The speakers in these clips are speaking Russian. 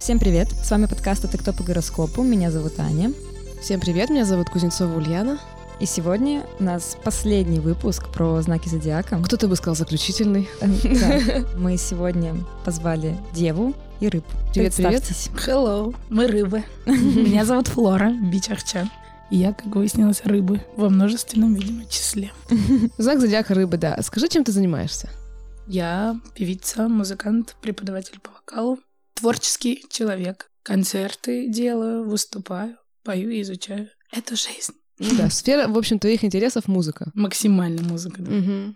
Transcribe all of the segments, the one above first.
Всем привет! С вами подкаст «Это кто по гороскопу?» Меня зовут Аня. Всем привет, меня зовут Кузнецова Ульяна. И сегодня у нас последний выпуск про знаки зодиака. Кто-то бы сказал заключительный. Да. Мы сегодня позвали Деву и Рыб. Привет, привет. Hello, мы рыбы. Меня зовут Флора Бичахча. И я, как выяснилось, рыбы во множественном, видимо, числе. Знак зодиака рыбы, да. Скажи, чем ты занимаешься? Я певица, музыкант, преподаватель по вокалу, творческий человек. Концерты делаю, выступаю, пою и изучаю. Это жизнь. Ну да, сфера, в общем, твоих интересов музыка. Максимально музыка, да. Угу.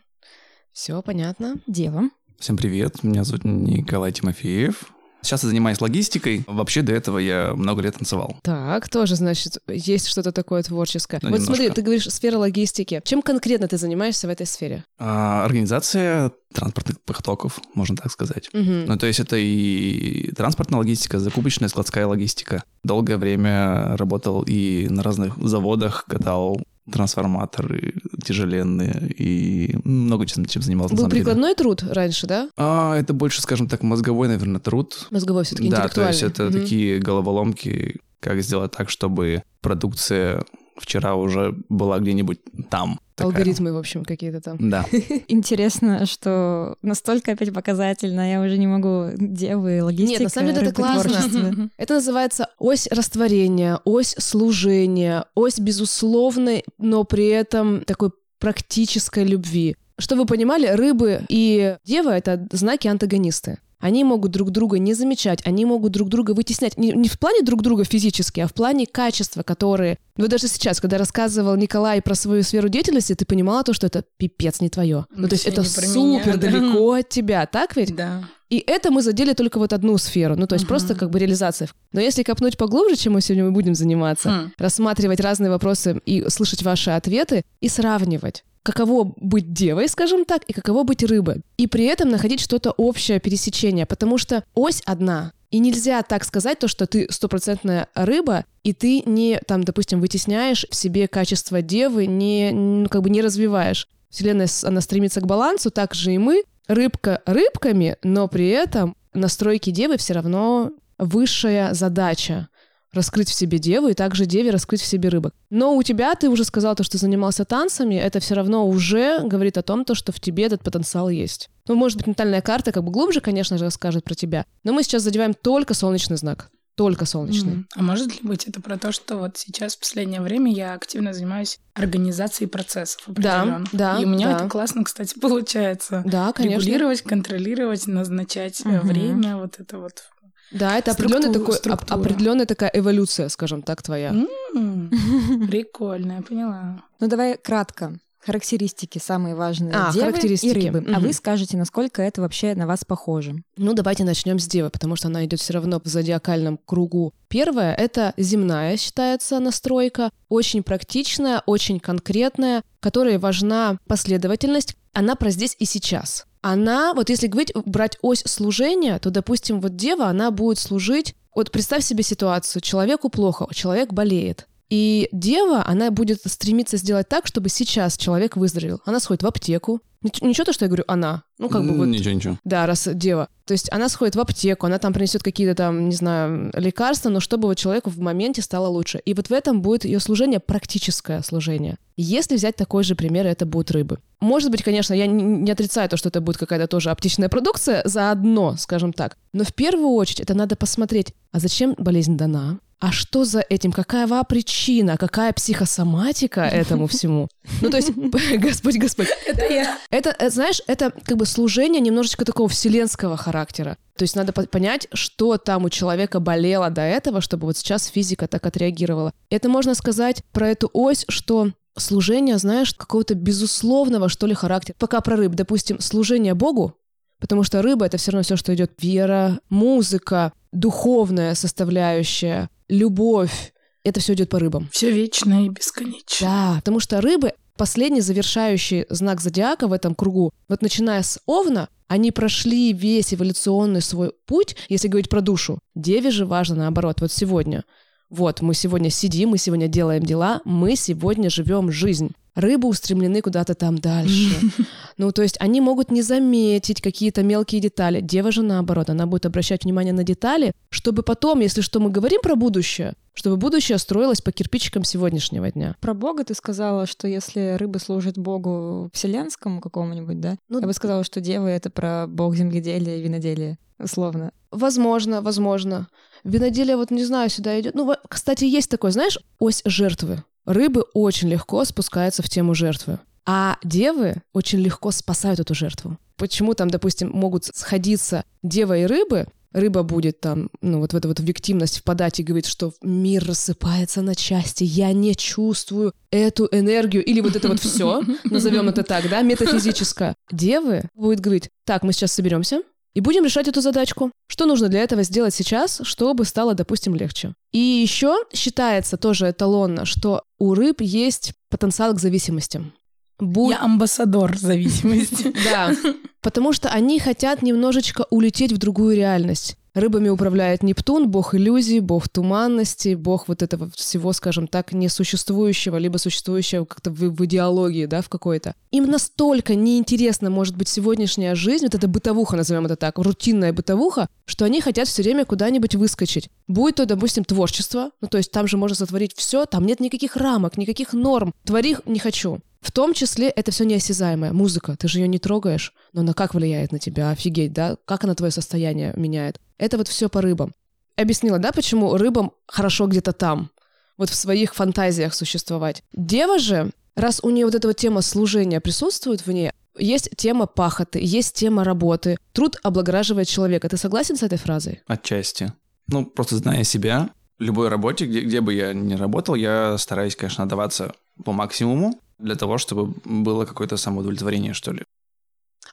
Все понятно. Дева. Всем привет, меня зовут Николай Тимофеев. Сейчас я занимаюсь логистикой. Вообще до этого я много лет танцевал. Так, тоже, значит, есть что-то такое творческое. Ну, вот немножко. смотри, ты говоришь сфера логистики. Чем конкретно ты занимаешься в этой сфере? А, организация транспортных потоков, можно так сказать. Мгм. Ну, то есть это и транспортная логистика, закупочная, складская логистика. Долгое время работал и на разных заводах, катал трансформаторы тяжеленные и много чем, чем занимался. Был самом деле. прикладной труд раньше, да? А, это больше, скажем так, мозговой, наверное, труд. Мозговой все-таки Да, то есть это Мгм. такие головоломки, как сделать так, чтобы продукция вчера уже была где-нибудь там. такая. Алгоритмы, в общем, какие-то там. Да. Интересно, что настолько опять показательно, я уже не могу Девы, логистика, Нет, на самом деле это классно. Это называется ось растворения, ось служения, ось безусловной, но при этом такой практической любви. Чтобы вы понимали, рыбы и дева — это знаки-антагонисты. Они могут друг друга не замечать, они могут друг друга вытеснять. Не, не в плане друг друга физически, а в плане качества, которые... Вот даже сейчас, когда рассказывал Николай про свою сферу деятельности, ты понимала то, что это пипец не твое. Ну, то есть это про меня, супер да. далеко от тебя, так ведь? Да. И это мы задели только вот одну сферу, ну то есть Мгм. просто как бы реализация. Но если копнуть поглубже, чем мы сегодня мы будем заниматься, Хм. рассматривать разные вопросы и слышать ваши ответы и сравнивать, каково быть девой, скажем так, и каково быть рыбой. И при этом находить что-то общее пересечение, потому что ось одна. И нельзя так сказать, то, что ты стопроцентная рыба, и ты не, там, допустим, вытесняешь в себе качество девы, не, ну, как бы не развиваешь. Вселенная, она стремится к балансу, так же и мы. Рыбка рыбками, но при этом настройки девы все равно высшая задача раскрыть в себе деву и также деве раскрыть в себе рыбок. Но у тебя, ты уже сказал то, что занимался танцами, это все равно уже говорит о том, то, что в тебе этот потенциал есть. Ну, может быть, натальная карта как бы глубже, конечно же, расскажет про тебя, но мы сейчас задеваем только солнечный знак. Только солнечный. Мгм. А может ли быть это про то, что вот сейчас, в последнее время, я активно занимаюсь организацией процессов Да, да, И у меня да. это классно, кстати, получается. Да, конечно. Регулировать, контролировать, назначать Мгм. время, вот это вот. Да, это определенная, такой, структура. определенная такая эволюция, скажем так, твоя. М, Прикольно, я поняла. Ну давай кратко. Характеристики самые важные А, Девы характеристики. и рыбы. А Мгм. вы скажете, насколько это вообще на вас похоже. Ну, давайте начнем с Девы, потому что она идет все равно в зодиакальном кругу. Первая — это земная, считается, настройка, очень практичная, очень конкретная, которой важна последовательность. Она про здесь и сейчас. Она, вот если говорить, брать ось служения, то, допустим, вот Дева, она будет служить... Вот представь себе ситуацию, человеку плохо, человек болеет. И дева, она будет стремиться сделать так, чтобы сейчас человек выздоровел. Она сходит в аптеку. Нич- Ничего то, что я говорю «она». Ну, как бы вот... Ничего, ничего. Да, раз дева. То есть она сходит в аптеку, она там принесет какие-то там, не знаю, лекарства, но чтобы вот человеку в моменте стало лучше. И вот в этом будет ее служение практическое служение. Если взять такой же пример, это будут рыбы. Может быть, конечно, я не отрицаю то, что это будет какая-то тоже оптичная продукция заодно, скажем так. Но в первую очередь это надо посмотреть, а зачем болезнь дана? А что за этим? Какая причина? Какая психосоматика этому всему? Ну, то есть, Господь, Господь, Это я. это, э, знаешь, это как бы служение немножечко такого вселенского характера. То есть надо по- понять, что там у человека болело до этого, чтобы вот сейчас физика так отреагировала. Это можно сказать про эту ось, что служение, знаешь, какого-то безусловного, что ли, характера. Пока про рыб, допустим, служение Богу, потому что рыба — это все равно все, что идет вера, музыка, духовная составляющая, любовь. Это все идет по рыбам. Все вечное и бесконечное. Да, потому что рыбы последний завершающий знак зодиака в этом кругу. Вот начиная с Овна, они прошли весь эволюционный свой путь, если говорить про душу. Деве же важно наоборот. Вот сегодня вот, мы сегодня сидим, мы сегодня делаем дела, мы сегодня живем жизнь. Рыбы устремлены куда-то там дальше. Ну, то есть они могут не заметить какие-то мелкие детали. Дева же наоборот, она будет обращать внимание на детали, чтобы потом, если что, мы говорим про будущее, чтобы будущее строилось по кирпичикам сегодняшнего дня. Про Бога ты сказала, что если рыбы служат Богу вселенскому какому-нибудь, да? Ну, Я бы сказала, что девы — это про бог земледелия и виноделия, условно. Возможно, возможно. Виноделие, вот не знаю, сюда идет. Ну, кстати, есть такой, знаешь, ось жертвы. Рыбы очень легко спускаются в тему жертвы. А девы очень легко спасают эту жертву. Почему там, допустим, могут сходиться дева и рыбы, рыба будет там, ну, вот в эту вот виктимность впадать и говорить, что мир рассыпается на части, я не чувствую эту энергию, или вот это вот все, назовем это так, да, метафизическое. Девы будет говорить, так, мы сейчас соберемся, и будем решать эту задачку. Что нужно для этого сделать сейчас, чтобы стало, допустим, легче? И еще считается тоже эталонно, что у рыб есть потенциал к зависимостям. Будь- Я амбассадор зависимости. Да, потому что они хотят немножечко улететь в другую реальность. Рыбами управляет Нептун, бог иллюзий, бог туманности, бог вот этого всего, скажем так, несуществующего, либо существующего как-то в, в идеологии, да, в какой-то. Им настолько неинтересна может быть сегодняшняя жизнь, вот эта бытовуха, назовем это так, рутинная бытовуха, что они хотят все время куда-нибудь выскочить. Будет то, допустим, творчество, ну то есть там же можно сотворить все, там нет никаких рамок, никаких норм. Твори не хочу. В том числе это все неосязаемое. Музыка, ты же ее не трогаешь, но она как влияет на тебя? Офигеть, да? Как она твое состояние меняет? Это вот все по рыбам. Объяснила, да, почему рыбам хорошо где-то там, вот в своих фантазиях существовать. Дева же, раз у нее вот эта вот тема служения присутствует в ней, есть тема пахоты, есть тема работы. Труд облагораживает человека. Ты согласен с этой фразой? Отчасти. Ну, просто зная себя, в любой работе, где, где бы я ни работал, я стараюсь, конечно, отдаваться по максимуму для того, чтобы было какое-то самоудовлетворение, что ли.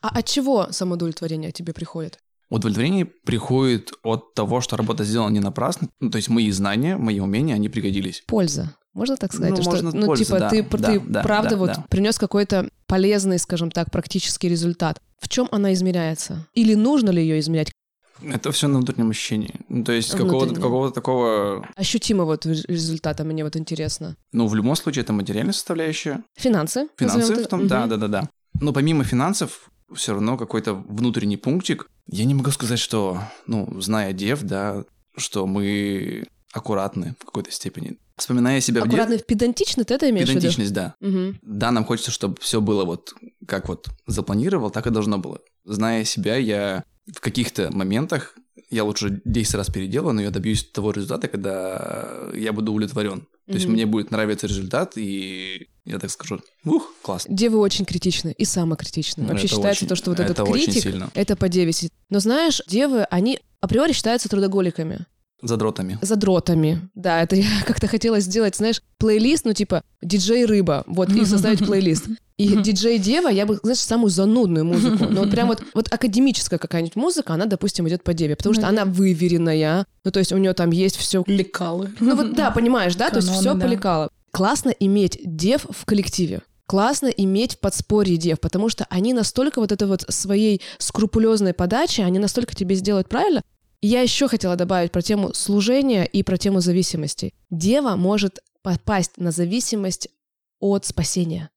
А от чего самоудовлетворение тебе приходит? Удовлетворение приходит от того, что работа сделана не напрасно. Ну, то есть мои знания, мои умения, они пригодились. Польза. Можно так сказать? Ну, что, можно ну, польза, типа, да, ты, да, ты да, правда да, вот да. принес какой-то полезный, скажем так, практический результат. В чем она измеряется? Или нужно ли ее измерять? Это все на внутреннем ощущении. Ну, то есть какого-то, какого-то такого... Ощутимого вот рез- результата мне вот интересно. Ну, в любом случае, это материальная составляющая. Финансы? Финансы в том, да, Мгм. да, да, да. Но помимо финансов, все равно какой-то внутренний пунктик. Я не могу сказать, что, ну, зная дев, да, что мы аккуратны в какой-то степени. Вспоминая себя в Аккуратно, детстве, педантично, ты это имеешь педантичность, да. в виду? Мгм. Да, нам хочется, чтобы все было вот как вот запланировал, так и должно было. Зная себя, я в каких-то моментах я лучше 10 раз переделаю, но я добьюсь того результата, когда я буду удовлетворен. То есть Мгм. мне будет нравиться результат, и я так скажу, ух, классно. Девы очень критичны и самокритичны. Вообще Это считается очень- то, что вот это этот критик, сильно. это по деве сидит. Но знаешь, девы, они априори считаются трудоголиками. Задротами. задротами. Да, это я как-то хотела сделать, знаешь, плейлист, ну типа диджей рыба, вот, и составить плейлист. И диджей дева, я бы, знаешь, самую занудную музыку. Но вот прям вот, вот академическая какая-нибудь музыка, она, допустим, идет по деве, потому что Ну, она выверенная. Ну, то есть у нее там есть все. Лекалы. Ну вот да, понимаешь, да, то есть все да. полекало. Классно иметь дев в коллективе. Классно иметь в подспорье дев, потому что они настолько вот это вот своей скрупулезной подачей, они настолько тебе сделают правильно. Я еще хотела добавить про тему служения и про тему зависимости. Дева может попасть на зависимость от спасения.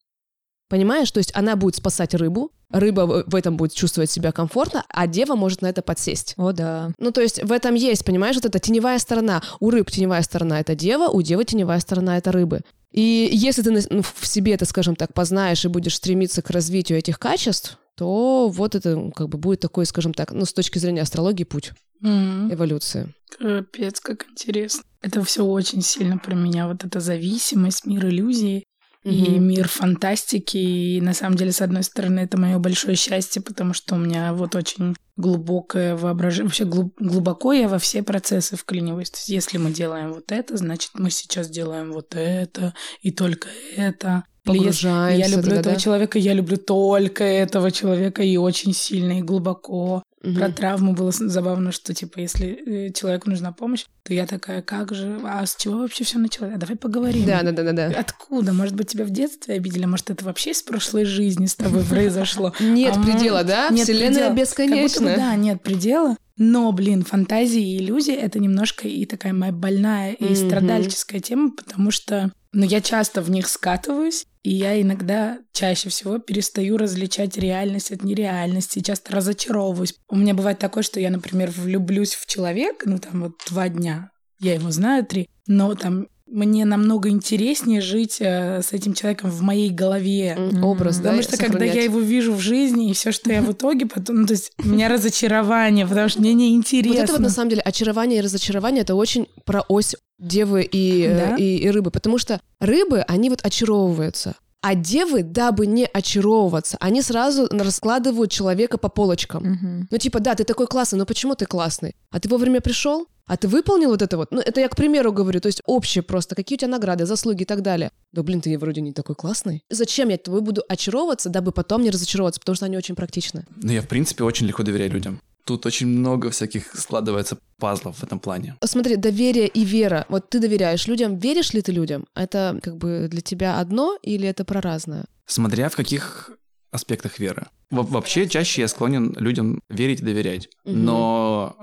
Понимаешь? То есть она будет спасать рыбу, рыба в этом будет чувствовать себя комфортно, а дева может на это подсесть. О, да. Ну, то есть в этом есть, понимаешь, вот эта теневая сторона. У рыб теневая сторона — это дева, у девы теневая сторона — это рыбы. И если ты ну, в себе это, скажем так, познаешь и будешь стремиться к развитию этих качеств, то вот это как бы будет такой, скажем так, ну, с точки зрения астрологии, путь М, эволюции. Капец, как интересно. Это все очень сильно про меня. Вот эта зависимость, мир иллюзий и мир фантастики. И на самом деле, с одной стороны, это мое большое счастье, потому что у меня вот очень глубокое воображение. Вообще глуб- глубоко я во все процессы вклиниваюсь. То есть, если мы делаем вот это, значит, мы сейчас делаем вот это и только это. Погружаемся я люблю туда, этого да? человека, я люблю только этого человека и очень сильно и глубоко. Мгм. Про травму было забавно, что, типа, если э, человеку нужна помощь, то я такая, как же, а с чего вообще все началось? А давай поговорим. Да, да, да, да, да. Откуда? Может быть, тебя в детстве обидели? Может, это вообще из прошлой жизни с тобой произошло? Нет А предела, да? нет Вселенная предела. Как будто бы, бесконечна. да, нет предела. Но, блин, фантазии и иллюзии — это немножко и такая моя больная и страдальческая тема, потому что ну, я часто в них скатываюсь, и я иногда чаще всего перестаю различать реальность от нереальности, часто разочаровываюсь. У меня бывает такое, что я, например, влюблюсь в человека, ну там вот два дня, я его знаю три, но там мне намного интереснее жить э, с этим человеком в моей голове. М, Образ, да, Потому что когда я его вижу в жизни, и все, что я в итоге потом, ну, то есть у меня разочарование, потому что мне неинтересно. Вот это вот на самом деле очарование и разочарование это очень про ось девы и, э, Да? и, и рыбы, потому что рыбы, они вот очаровываются. А девы, дабы не очаровываться, они сразу раскладывают человека по полочкам. Мгм. Ну, типа, да, ты такой классный, но почему ты классный? А ты вовремя пришел? А ты выполнил вот это вот? Ну, это я к примеру говорю, то есть общее просто. Какие у тебя награды, заслуги и так далее. Да, блин, ты вроде не такой классный. Зачем я тобой буду очаровываться, дабы потом не разочаровываться, потому что они очень практичны. Ну, я, в принципе, очень легко доверяю людям. Тут очень много всяких складывается пазлов в этом плане. Смотри, доверие и вера. Вот ты доверяешь людям, веришь ли ты людям? Это как бы для тебя одно или это про разное? Смотря в каких аспектах веры. Во- вообще, чаще я склонен людям верить и доверять. Мгм. Но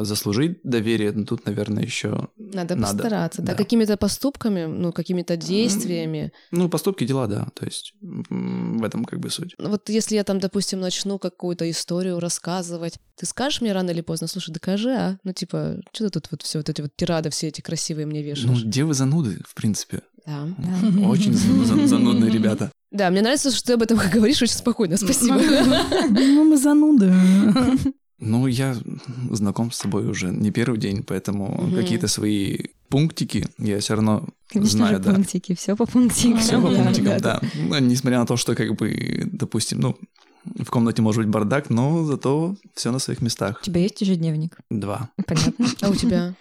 э, заслужить доверие, ну, тут, наверное, еще... Надо, Надо, постараться, да. да. Какими-то поступками, ну, какими-то действиями. Ну, поступки, дела, да. То есть в этом как бы суть. Ну, Вот если я там, допустим, начну какую-то историю рассказывать, ты скажешь мне рано или поздно, слушай, докажи, а? Ну, типа, что ты тут вот все вот эти вот тирады все эти красивые мне Ну, вешаешь? девы зануды, в принципе. Да. Да. Очень зан- зан- занудные ребята. Да, мне нравится, что ты об этом говоришь очень спокойно, спасибо. Ну, мы зануды. Ну, я знаком с собой уже не первый день, поэтому какие-то свои пунктики я все равно Конечно знаю, же, да. пунктики, все по пунктикам. Все по пунктикам, да, да. Ну, Несмотря на то, что, как бы, допустим, ну, в комнате может быть бардак, но зато все на своих местах. У тебя есть ежедневник? Два. Понятно. А у тебя?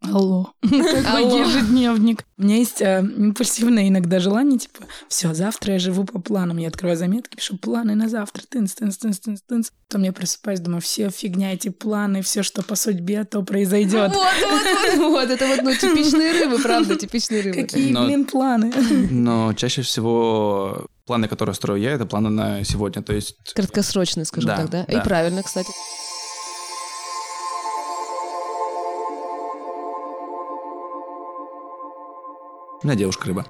Алло. Какой Алло. ежедневник. У меня есть э, импульсивное иногда желание, типа, все, завтра я живу по планам. Я открываю заметки, пишу планы на завтра, тынц, тынц, тынц, тынц, тынц. Потом я просыпаюсь, думаю, все фигня эти планы, все, что по судьбе, то произойдет. Вот, вот, вот, вот, это вот, ну, типичные рыбы, правда, типичные рыбы. Какие, Но- блин, планы? Но чаще всего планы, которые строю я, это планы на сегодня. То есть Краткосрочные, скажем Да, так, да? да. И правильно, кстати. У меня девушка рыба.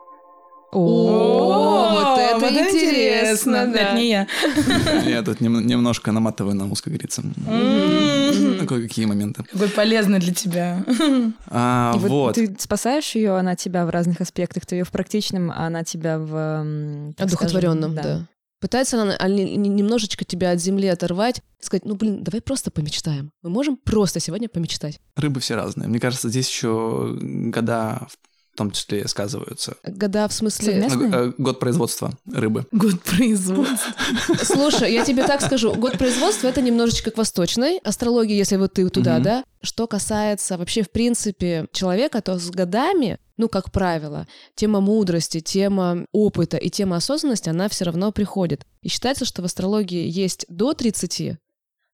О, вот это интересно, Это да. не я. Я тут нем- немножко наматываю на ус, как говорится. Кое-какие моменты. Какой полезный для тебя. А, И вот вот. ты спасаешь ее, она тебя в разных аспектах. Ты ее в практичном, а она тебя в... Одухотворенном, да. Пытается она а, не- не- немножечко тебя от земли оторвать, сказать, ну, блин, давай просто помечтаем. Мы можем просто сегодня помечтать. Рыбы все разные. Мне кажется, здесь еще года том числе сказываются. Года в смысле... Совместно? Ну, э, Год производства рыбы. Год производства. Слушай, я тебе так скажу, год производства — это немножечко к восточной астрологии, если вот ты туда, да? Что касается вообще, в принципе, человека, то с годами, ну, как правило, тема мудрости, тема опыта и тема осознанности, она все равно приходит. И считается, что в астрологии есть до 30,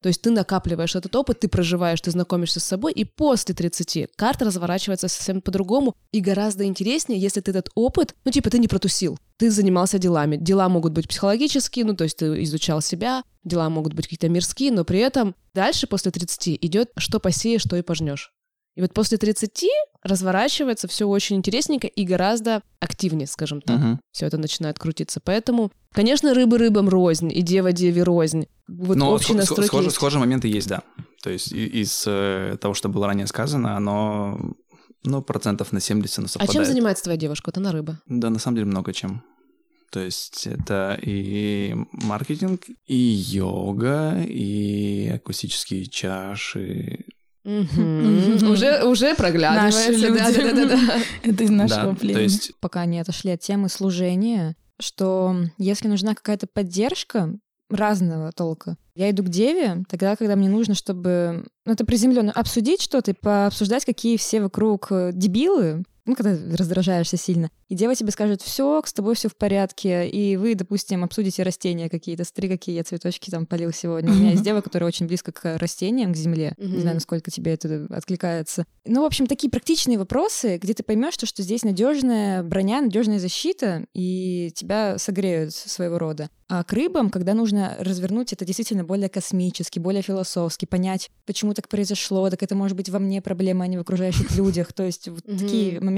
то есть ты накапливаешь этот опыт, ты проживаешь, ты знакомишься с собой, и после 30 карта разворачивается совсем по-другому и гораздо интереснее, если ты этот опыт, ну типа ты не протусил, ты занимался делами. Дела могут быть психологические, ну то есть ты изучал себя, дела могут быть какие-то мирские, но при этом дальше после 30 идет что посеешь, что и пожнешь. И вот после 30 разворачивается все очень интересненько и гораздо активнее, скажем так Мгм. все это начинает крутиться. Поэтому, конечно, рыбы рыбам рознь, и дева деве рознь. Вот Но общий схо- настройки схожие, есть. схожие моменты есть, да. То есть из э, того, что было ранее сказано, оно ну, процентов на 70 оно А совпадает. чем занимается твоя девушка? Вот она рыба. Да, на самом деле много чем. То есть это и маркетинг, и йога, и акустические чаши. Уже, уже проглядывается. Наши да, люди. да, да, да, да. Это из нашего племени. пока не отошли от темы служения, что если нужна какая-то поддержка разного толка, я иду к деве тогда, когда мне нужно, чтобы ну, это приземленно обсудить что-то и пообсуждать, какие все вокруг э, дебилы, ну, когда раздражаешься сильно. И дева тебе скажет, все, с тобой все в порядке, и вы, допустим, обсудите растения какие-то. Смотри, какие я цветочки там полил сегодня. У меня есть дева, которая очень близко к растениям, к земле. Не знаю, насколько тебе это откликается. Ну, в общем, такие практичные вопросы, где ты поймешь, что, что здесь надежная броня, надежная защита, и тебя согреют своего рода. А к рыбам, когда нужно развернуть это действительно более космически, более философски, понять, почему так произошло, так это может быть во мне проблема, а не в окружающих людях. То есть вот такие моменты.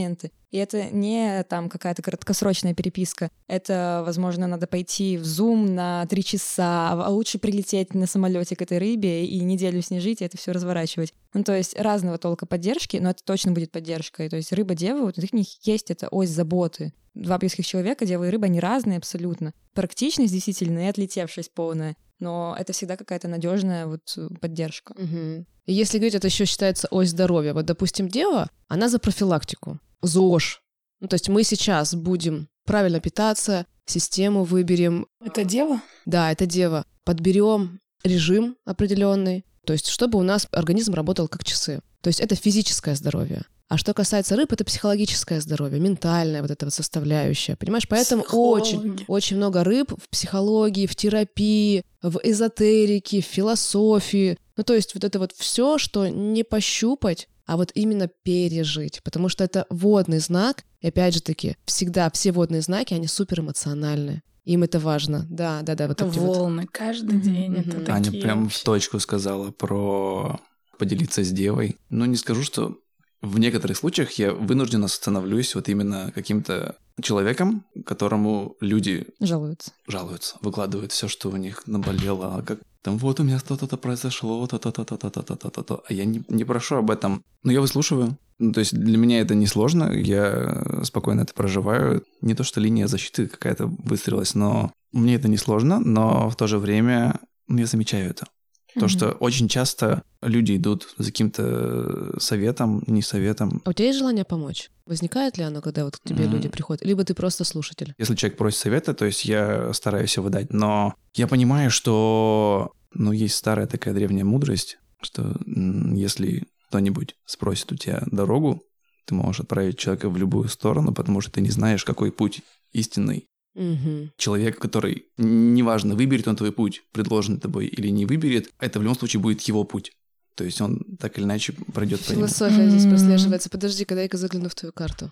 И это не там какая-то краткосрочная переписка. Это, возможно, надо пойти в Zoom на три часа, а лучше прилететь на самолете к этой рыбе и неделю с ней жить, и это все разворачивать. Ну, то есть разного толка поддержки, но это точно будет поддержкой. То есть рыба-дева, вот у них есть эта ось заботы два близких человека, дева и рыба, они разные абсолютно. Практичность действительно и отлетевшесть полная. Но это всегда какая-то надежная вот поддержка. Угу. И если говорить, это еще считается ось здоровья. Вот, допустим, дева, она за профилактику. ЗОЖ. Ну, то есть мы сейчас будем правильно питаться, систему выберем. Это дева? Да, это дева. Подберем режим определенный, то есть чтобы у нас организм работал как часы. То есть это физическое здоровье. А что касается рыб, это психологическое здоровье, ментальное вот это вот составляющая, понимаешь? Поэтому очень, очень много рыб в психологии, в терапии, в эзотерике, в философии. Ну, то есть вот это вот все, что не пощупать, а вот именно пережить, потому что это водный знак, и опять же таки, всегда все водные знаки, они супер эмоциональные. Им это важно. Да, да, да. Вот это волны вот. каждый день. Mm-hmm. Это Аня прям вообще. в точку сказала про поделиться с девой. Но не скажу, что в некоторых случаях я вынужденно становлюсь вот именно каким-то человеком, которому люди жалуются, жалуются, выкладывают все, что у них наболело, а как там вот у меня что-то произошло, то-то-то-то-то-то-то-то, а я не, не прошу об этом, но я выслушиваю. Ну, то есть для меня это не сложно, я спокойно это проживаю. Не то, что линия защиты какая-то выстроилась, но мне это не сложно, но в то же время я замечаю это. То, что очень часто люди идут за каким-то советом, не советом. А у тебя есть желание помочь? Возникает ли оно, когда вот к тебе mm. люди приходят? Либо ты просто слушатель? Если человек просит совета, то есть я стараюсь его дать. Но я понимаю, что ну, есть старая такая древняя мудрость, что если кто-нибудь спросит у тебя дорогу, ты можешь отправить человека в любую сторону, потому что ты не знаешь, какой путь истинный Угу. Человек, который, неважно, выберет он твой путь, предложенный тобой или не выберет, это в любом случае будет его путь. То есть он так или иначе пройдет по нему. Философия здесь прослеживается. Подожди, когда я загляну в твою карту.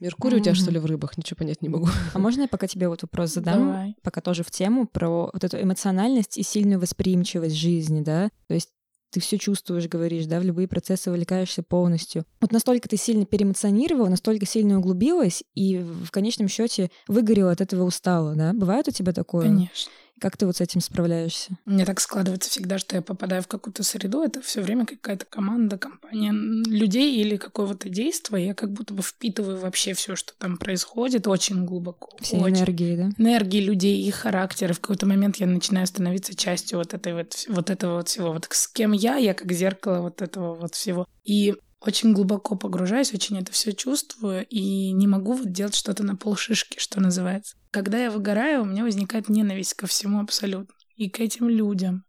Меркурий у тебя, что ли, в рыбах? Ничего понять не могу. А можно я пока тебе вот вопрос задам? Давай. Пока тоже в тему про вот эту эмоциональность и сильную восприимчивость жизни, да? То есть ты все чувствуешь, говоришь, да, в любые процессы вовлекаешься полностью. Вот настолько ты сильно переэмоционировала, настолько сильно углубилась, и в конечном счете выгорела от этого устала, да? Бывает у тебя такое? Конечно. Как ты вот с этим справляешься? Мне так складывается всегда, что я попадаю в какую-то среду, это все время какая-то команда, компания людей или какого-то действия. Я как будто бы впитываю вообще все, что там происходит, очень глубоко. Все очень. энергии, да? Энергии людей, их характеры. В какой-то момент я начинаю становиться частью вот этой вот, вот этого вот всего. Вот с кем я, я как зеркало вот этого вот всего. И очень глубоко погружаюсь, очень это все чувствую и не могу вот делать что-то на полшишки, что называется. Когда я выгораю, у меня возникает ненависть ко всему абсолютно. И к этим людям,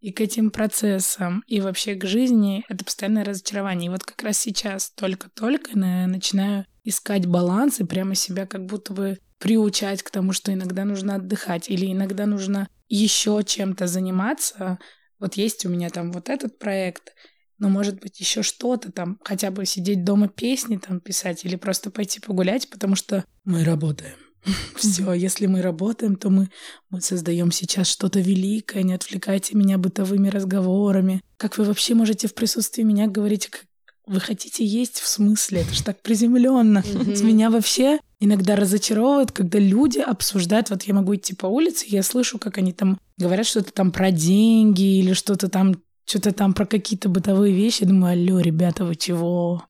и к этим процессам, и вообще к жизни. Это постоянное разочарование. И вот как раз сейчас только-только начинаю искать баланс и прямо себя как будто бы приучать к тому, что иногда нужно отдыхать или иногда нужно еще чем-то заниматься. Вот есть у меня там вот этот проект, но может быть еще что-то там, хотя бы сидеть дома песни там писать или просто пойти погулять, потому что мы работаем. Все, если мы работаем, то мы, мы создаем сейчас что-то великое, не отвлекайте меня бытовыми разговорами. Как вы вообще можете в присутствии меня говорить, как вы хотите есть в смысле? Это же так приземленно. С меня вообще иногда разочаровывает, когда люди обсуждают, вот я могу идти по улице, я слышу, как они там говорят что-то там про деньги или что-то там что-то там про какие-то бытовые вещи. Думаю, алло, ребята, вы чего?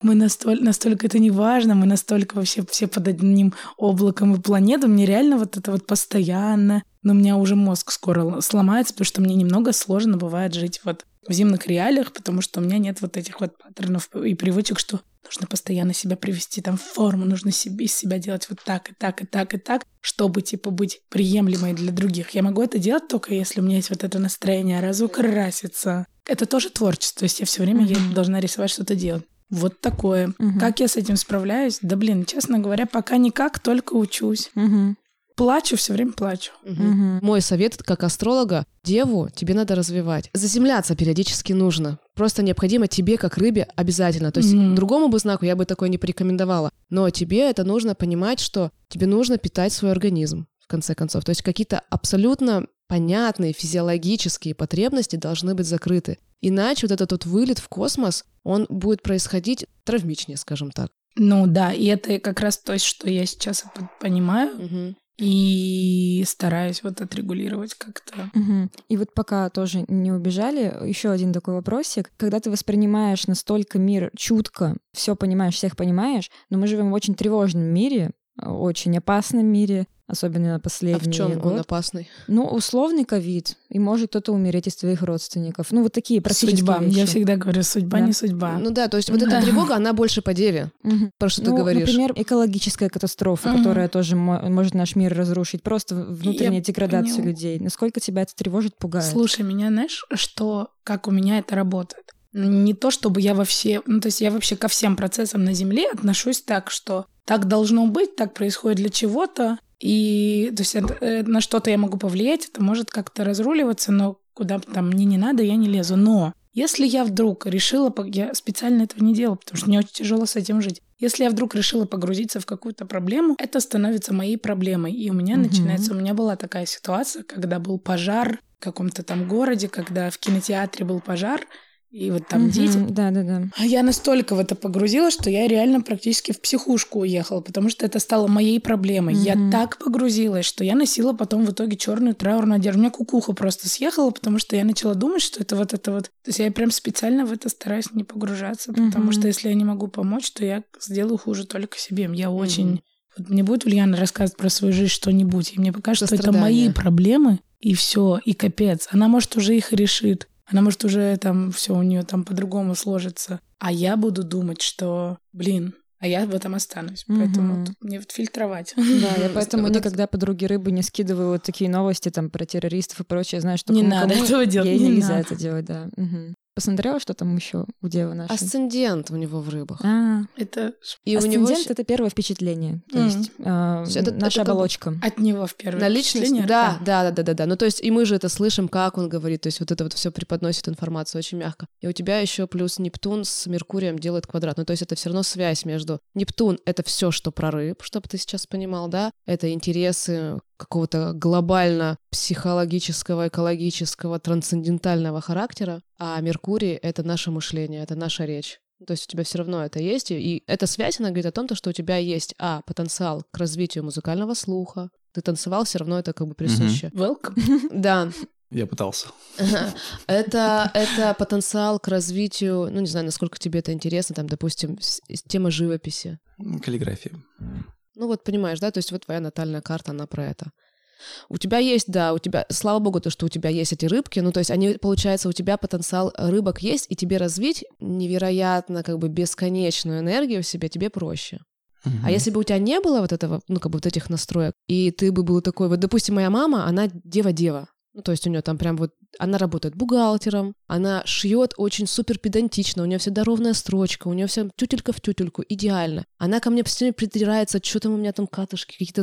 Мы настолько, настолько это не важно, мы настолько вообще все под одним облаком и планету. Мне реально вот это вот постоянно. Но у меня уже мозг скоро сломается, потому что мне немного сложно бывает жить вот в зимних реалиях, потому что у меня нет вот этих вот паттернов и привычек, что нужно постоянно себя привести там в форму, нужно себе, из себя делать вот так и так и так и так, чтобы типа быть приемлемой для других. Я могу это делать только если у меня есть вот это настроение разукраситься. Это тоже творчество, то есть я все время mm-hmm. я должна рисовать что-то делать. Вот такое. Мгм. Как я с этим справляюсь? Да блин, честно говоря, пока никак, только учусь. Мгм. Плачу, все время плачу. Мгм. Мой совет как астролога, деву тебе надо развивать. Заземляться периодически нужно. Просто необходимо тебе, как рыбе, обязательно. То есть Мгм. другому бы знаку я бы такое не порекомендовала. Но тебе это нужно понимать, что тебе нужно питать свой организм, в конце концов. То есть какие-то абсолютно понятные физиологические потребности должны быть закрыты. Иначе вот этот вот вылет в космос, он будет происходить травмичнее, скажем так. Ну да, и это как раз то, что я сейчас понимаю Мгм. И стараюсь вот отрегулировать как-то. Мгм. И вот пока тоже не убежали, еще один такой вопросик. Когда ты воспринимаешь настолько мир чутко, все понимаешь, всех понимаешь, но мы живем в очень тревожном мире, очень опасном мире, особенно А последний в чем год. он опасный? Ну, условный ковид, и может кто-то умереть из твоих родственников. Ну, вот такие практические Судьба. вещи. Я всегда говорю, судьба Да. не судьба. Ну да, то есть вот Да. эта тревога, она больше по деве, Мгм. про что ты Ну, говоришь. Например, экологическая катастрофа, которая тоже мо- может наш мир разрушить, просто внутренняя Я деградация людей. Насколько тебя это тревожит, пугает? Слушай, меня знаешь, что, как у меня это работает? Не то, чтобы я во все... Ну, то есть я вообще ко всем процессам на Земле отношусь так, что так должно быть, так происходит для чего-то, и то есть э, на что-то я могу повлиять, это может как-то разруливаться, но куда бы там мне не надо, я не лезу. Но если я вдруг решила... Я специально этого не делала, потому что мне очень тяжело с этим жить. Если я вдруг решила погрузиться в какую-то проблему, это становится моей проблемой. И у меня Мгм. начинается... У меня была такая ситуация, когда был пожар в каком-то там городе, когда в кинотеатре был пожар, и вот там Мгм. дети. Да, да, да. А я настолько в это погрузилась, что я реально практически в психушку уехала, потому что это стало моей проблемой. Я Мгм. так погрузилась, что я носила потом в итоге черную траурную одежду. У меня кукуха просто съехала, потому что я начала думать, что это вот это вот. То есть я прям специально в это стараюсь не погружаться, потому Мгм. что если я не могу помочь, то я сделаю хуже только себе. Я Мгм. очень... Вот мне будет Ульяна рассказывать про свою жизнь что-нибудь, и мне покажется, что это мои проблемы, и все, и капец. Она, может, уже их решит. Она, может, уже там все у нее там по-другому сложится. А я буду думать, что, блин, а я в этом останусь. Поэтому Мгм. тут мне фильтровать. Да, я поэтому Вот никогда подруги рыбы не скидываю вот такие новости там про террористов и прочее. Знаю, что Не надо этого делать, Ей не нельзя надо. это делать, да. Посмотрела, что там еще у девы нашей? Асцендент у него в рыбах. А, Это И у него асцендент — это первое впечатление. То Мгм. есть Есть это- наша это как бы- оболочка. от него в первое на личность, впечатление, да, да, да, да, да, да. Ну то есть и мы же это слышим, как он говорит, то есть вот это вот все преподносит информацию очень мягко. И у тебя еще плюс Нептун с Меркурием делает квадрат. Ну то есть это все равно связь между Нептун это все, что про рыб, чтобы ты сейчас понимал, да, это интересы какого-то глобально психологического, экологического, трансцендентального характера, а Меркурий — это наше мышление, это наша речь. То есть у тебя все равно это есть, и, эта связь, она говорит о том, то, что у тебя есть, а, потенциал к развитию музыкального слуха, ты танцевал, все равно это как бы присуще. Welcome. Да, Я пытался. это, это потенциал к развитию, ну, не знаю, насколько тебе это интересно, там, допустим, тема живописи. Каллиграфия. Ну, вот понимаешь, да, то есть вот твоя натальная карта, она про это. У тебя есть, да, у тебя, слава богу, то, что у тебя есть эти рыбки, ну, то есть они, получается, у тебя потенциал рыбок есть, и тебе развить невероятно, как бы, бесконечную энергию в себе тебе проще. Мгм. А если бы у тебя не было вот этого, ну, как бы вот этих настроек, и ты бы был такой, вот, допустим, моя мама, она дева-дева. Ну, то есть у нее там прям вот, она работает бухгалтером, она шьет очень супер педантично, у нее всегда ровная строчка, у нее все тютелька в тютельку, идеально. Она ко мне постоянно придирается, что там у меня там катышки, какие-то...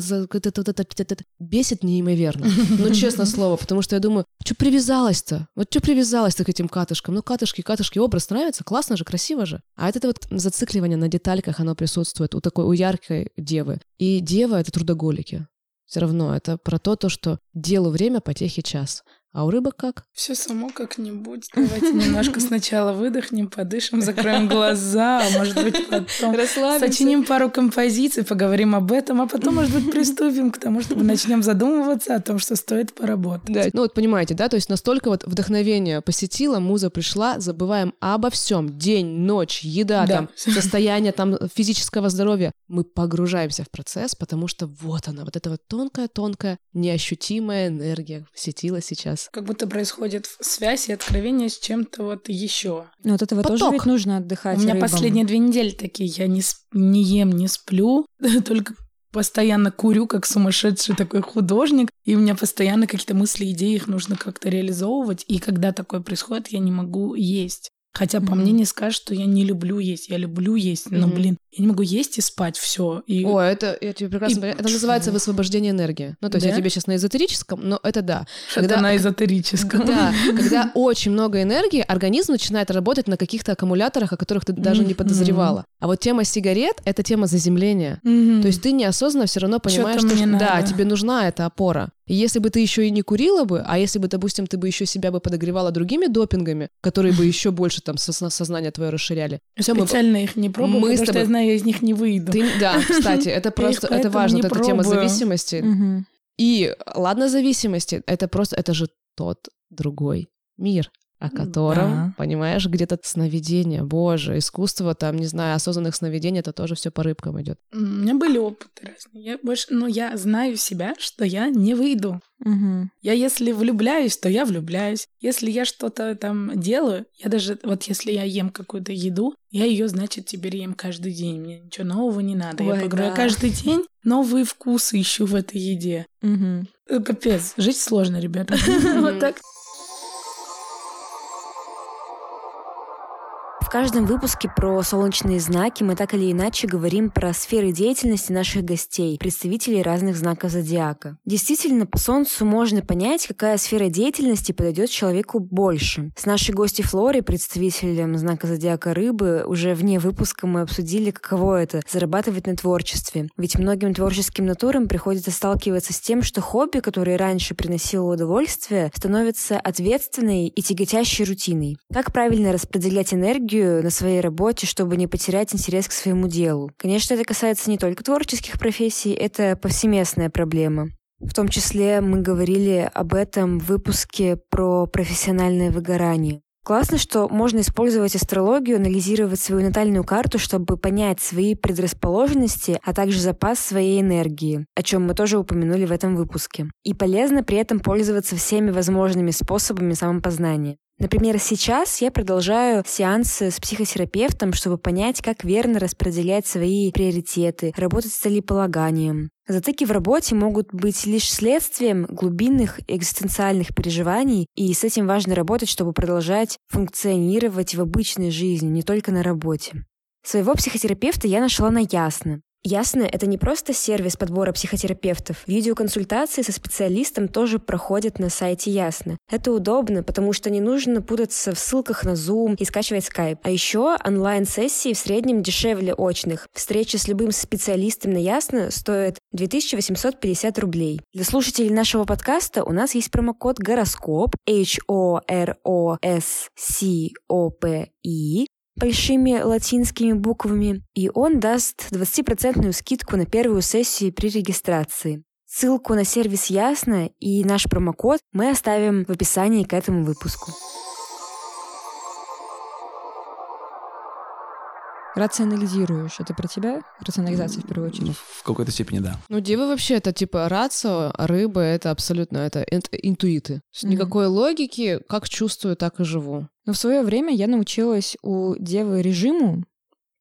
Бесит неимоверно. Ну, честно слово, потому что я думаю, что привязалась-то? Вот что привязалась-то к этим катышкам? Ну, катышки, катышки, образ нравится, классно же, красиво же. А это вот зацикливание на детальках, оно присутствует у такой, у яркой девы. И дева — это трудоголики. Все равно это про то, то, что делу время, потехи час. А у рыбок как? Все само как-нибудь. Давайте немножко сначала выдохнем, подышим, закроем глаза, а может быть потом сочиним пару композиций, поговорим об этом, а потом, может быть, приступим к тому, чтобы начнем задумываться о том, что стоит поработать. Да, ну вот понимаете, да, то есть настолько вот вдохновение посетило, муза пришла, забываем обо всем. День, ночь, еда, Да. там, состояние там физического здоровья. Мы погружаемся в процесс, потому что вот она, вот эта вот тонкая-тонкая, неощутимая энергия посетила сейчас. Как будто происходит связь и откровение с чем-то вот еще. Ну, от этого тоже Поток. ведь нужно отдыхать У меня рыбам. последние две недели такие. Я не, не ем, не сплю, только постоянно курю, как сумасшедший такой художник, и у меня постоянно какие-то мысли, идеи, их нужно как-то реализовывать, и когда такое происходит, я не могу есть. Хотя по Мгм. мне не скажешь, что я не люблю есть. Я люблю есть, но, Мгм. блин, я не могу есть и спать все. И... О, это, я тебе прекрасно И- понимаю. Это называется высвобождение энергии. Ну, то есть я Да? тебе сейчас на эзотерическом, но это да. Что-то когда- на эзотерическом. Да, когда очень много энергии, организм начинает работать на каких-то аккумуляторах, о которых ты даже не подозревала. А вот тема сигарет — это тема заземления. То есть ты неосознанно все равно понимаешь, что да, тебе нужна эта опора. Если бы ты еще и не курила бы, а если бы, допустим, ты бы еще себя бы подогревала другими допингами, которые бы еще больше там созна- сознание твое расширяли. Всё, мы- Специально их не пробую, мы потому что тобой- я знаю, я из них не выйду. Ты- да, кстати, это просто, это важно, эта тема зависимости. И ладно зависимости, это просто, это же тот другой мир, о котором, Да. понимаешь, где-то сновидение, боже, искусство, там, не знаю, осознанных сновидений, это тоже все по рыбкам идет. У меня были опыты разные. Я больше, но я знаю себя, что я не выйду. Мгм. Я если влюбляюсь, то я влюбляюсь. Если я что-то там делаю, я даже, вот если я ем какую-то еду, я ее, значит, теперь ем каждый день. Мне ничего нового не надо. Ой, я погру- я да. каждый день новые вкусы ищу в этой еде. Э, Капец, жить сложно, ребята. Вот так. В каждом выпуске про солнечные знаки мы так или иначе говорим про сферы деятельности наших гостей, представителей разных знаков зодиака. Действительно, по Солнцу можно понять, какая сфера деятельности подойдет человеку больше. С нашей гостью Флорой, представителем знака зодиака Рыбы, уже вне выпуска мы обсудили, каково это — зарабатывать на творчестве. Ведь многим творческим натурам приходится сталкиваться с тем, что хобби, которое раньше приносило удовольствие, становится ответственной и тяготящей рутиной. Как правильно распределять энергию на своей работе, чтобы не потерять интерес к своему делу? Конечно, это касается не только творческих профессий, это повсеместная проблема. В том числе мы говорили об этом в выпуске про профессиональное выгорание. Классно, что можно использовать астрологию, анализировать свою натальную карту, чтобы понять свои предрасположенности, а также запас своей энергии, о чем мы тоже упомянули в этом выпуске. И полезно при этом пользоваться всеми возможными способами самопознания. Например, сейчас я продолжаю сеансы с психотерапевтом, чтобы понять, как верно распределять свои приоритеты, работать с целеполаганием. Затыки в работе могут быть лишь следствием глубинных экзистенциальных переживаний, и с этим важно работать, чтобы продолжать функционировать в обычной жизни, не только на работе. Своего психотерапевта я нашла на Ясно. Ясно — это не просто сервис подбора психотерапевтов. Видеоконсультации со специалистом тоже проходят на сайте Ясно. Это удобно, потому что не нужно путаться в ссылках на Zoom и скачивать Skype. А еще онлайн-сессии в среднем дешевле очных. Встреча с любым специалистом на Ясно стоит 2850 рублей. Для слушателей нашего подкаста у нас есть промокод «Гороскоп» H-O-R-O-S-C-O-P-I большими латинскими буквами, и он даст 20% скидку на первую сессию при регистрации. Ссылку на сервис Ясно и наш промокод мы оставим в описании к этому выпуску. Рационализируешь. Это про тебя? Рационализация в первую Ну, очередь. в какой-то степени, да. Ну, девы вообще это типа рацио, а рыбы это абсолютно это, интуиты. Мгм. Никакой логики, как чувствую, так и живу. Но в свое время я научилась у девы режиму,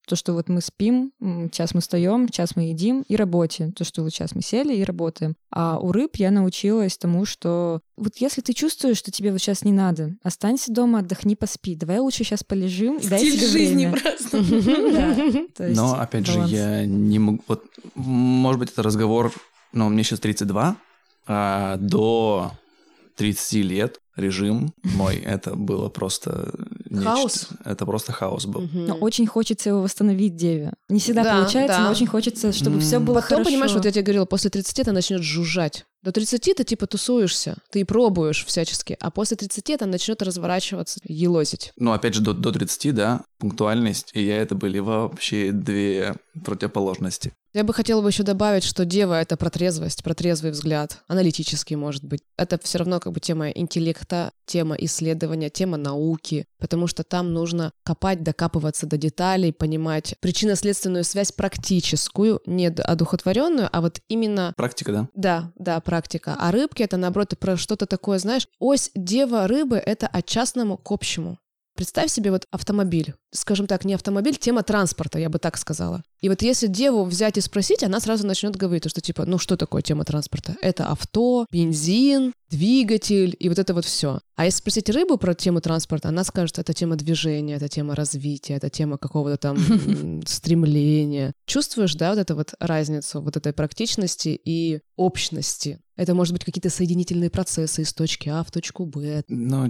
то, что вот мы спим, м, час мы встаем, час мы едим, и работе. То, что вот сейчас мы сели и работаем. А у рыб я научилась тому, что вот если ты чувствуешь, что тебе вот сейчас не надо, останься дома, отдохни, поспи. Давай лучше сейчас полежим и дай Стиль себе жизни время. Но, опять же, я не могу... Вот, может быть, это разговор... Ну, мне сейчас 32, а до 30 лет режим мой, это было просто нечто. Хаос? Это просто хаос был. Мгм. Но очень хочется его восстановить деве. Не всегда Да, получается, да. но очень хочется, чтобы М. все было Потом, хорошо. понимаешь, вот я тебе говорила, после 30 это начнет жужжать. До 30 ты типа тусуешься, ты пробуешь всячески, а после 30 это начнет разворачиваться, елозить. Ну, опять же, до, до 30, да, пунктуальность и я это были вообще две противоположности. Я бы хотела бы еще добавить, что дева — это про трезвость, про трезвый взгляд, аналитический, может быть. Это все равно как бы тема интеллекта, тема исследования, тема науки, потому что там нужно копать, докапываться до деталей, понимать причинно-следственную связь практическую, не одухотворенную, а вот именно Практика, да? да, да, практика. А рыбки это, наоборот, про что-то такое, знаешь, ось дева рыбы — это от частному к общему. Представь себе вот автомобиль. Скажем так, не автомобиль, тема транспорта, я бы так сказала. И вот если деву взять и спросить, она сразу начнет говорить, что типа, ну что такое тема транспорта? Это авто, бензин, двигатель и вот это вот все. А если спросить рыбу про тему транспорта, она скажет, это тема движения, это тема развития, это тема какого-то там стремления. Чувствуешь, да, вот эту вот разницу, вот этой практичности и общности? Это может быть какие-то соединительные процессы из точки А в точку Б. Но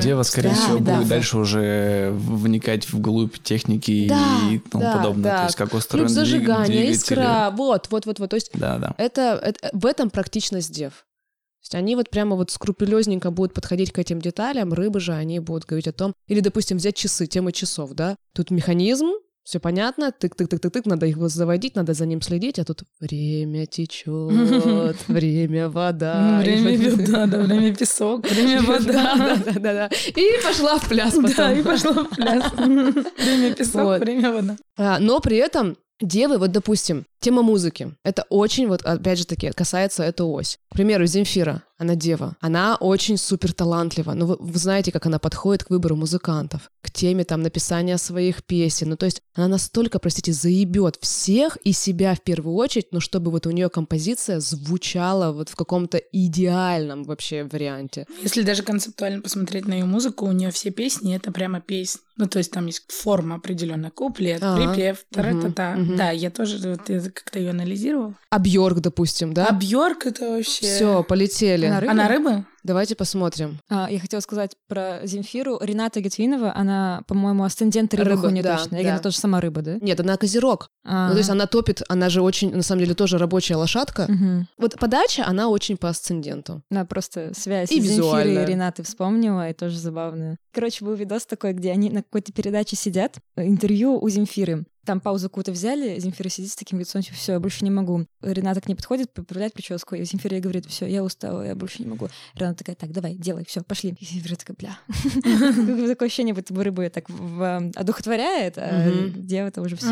дева, скорее Да, всего, будет дальше уже вникать вглубь техники Да, и тому да, подобное. да. То есть как устроен Ключ зажигания, двигатель. искра, вот, вот, вот, вот. То есть Да, да. это, это- в этом практичность дев. То есть они вот прямо вот скрупулезненько будут подходить к этим деталям, рыбы же, они будут говорить о том, или, допустим, взять часы, тема часов, да, тут механизм, все понятно, тык-тык-тык-тык, надо их заводить, надо за ним следить, а тут время течет, время вода. Время И вот- вода, да, время песок, время Да, вода. да, да, да. И пошла в пляс Да, потом. и пошла в пляс. Время песок, время вода. А, Но при этом девы, вот допустим, тема музыки. Это очень, вот опять же таки, касается эту ось. К примеру, Земфира, она дева. Она очень супер талантлива. Но вы, вы знаете, как она подходит к выбору музыкантов, к теме там написания своих песен. Ну то есть она настолько, простите, заебет всех и себя в первую очередь, но чтобы вот у нее композиция звучала вот в каком-то идеальном вообще варианте. Если даже концептуально посмотреть на ее музыку, у нее все песни это прямо песни. Ну, то есть там есть форма определенная, куплет, Ага. припев, та-та-та. Мгм, мгм. Да, я тоже вот это как-то ее анализировала. А Бьорк, допустим, да? А Бьорк это вообще... Все, полетели. Она рыба? Она рыба? Давайте посмотрим. А, я хотела сказать про Земфиру. Рената Гетвинова, она, по-моему, асцендент рыбы Рыба, не да, точно. Я да. говорю, тоже сама рыба, да? Нет, она козерог. Ну, то есть она топит, она же очень, на самом деле, тоже рабочая лошадка. Мгм. Вот подача, она очень по асценденту. Да, просто связь И визуальная. и Ренаты вспомнила, и тоже забавно. Короче, был видос такой, где они на какой-то передаче сидят, интервью у Земфиры. Там паузу какую-то взяли, Земфира сидит с таким лицом, типа, все, я больше не могу. Рената к ней подходит, поправляет прическу, и Земфира ей говорит, все, я устала, я больше не могу. Рената такая, так, давай, делай, все, пошли. И Земфира такая, бля. Такое ощущение, будто бы рыбы так в- одухотворяет, а дева-то уже все.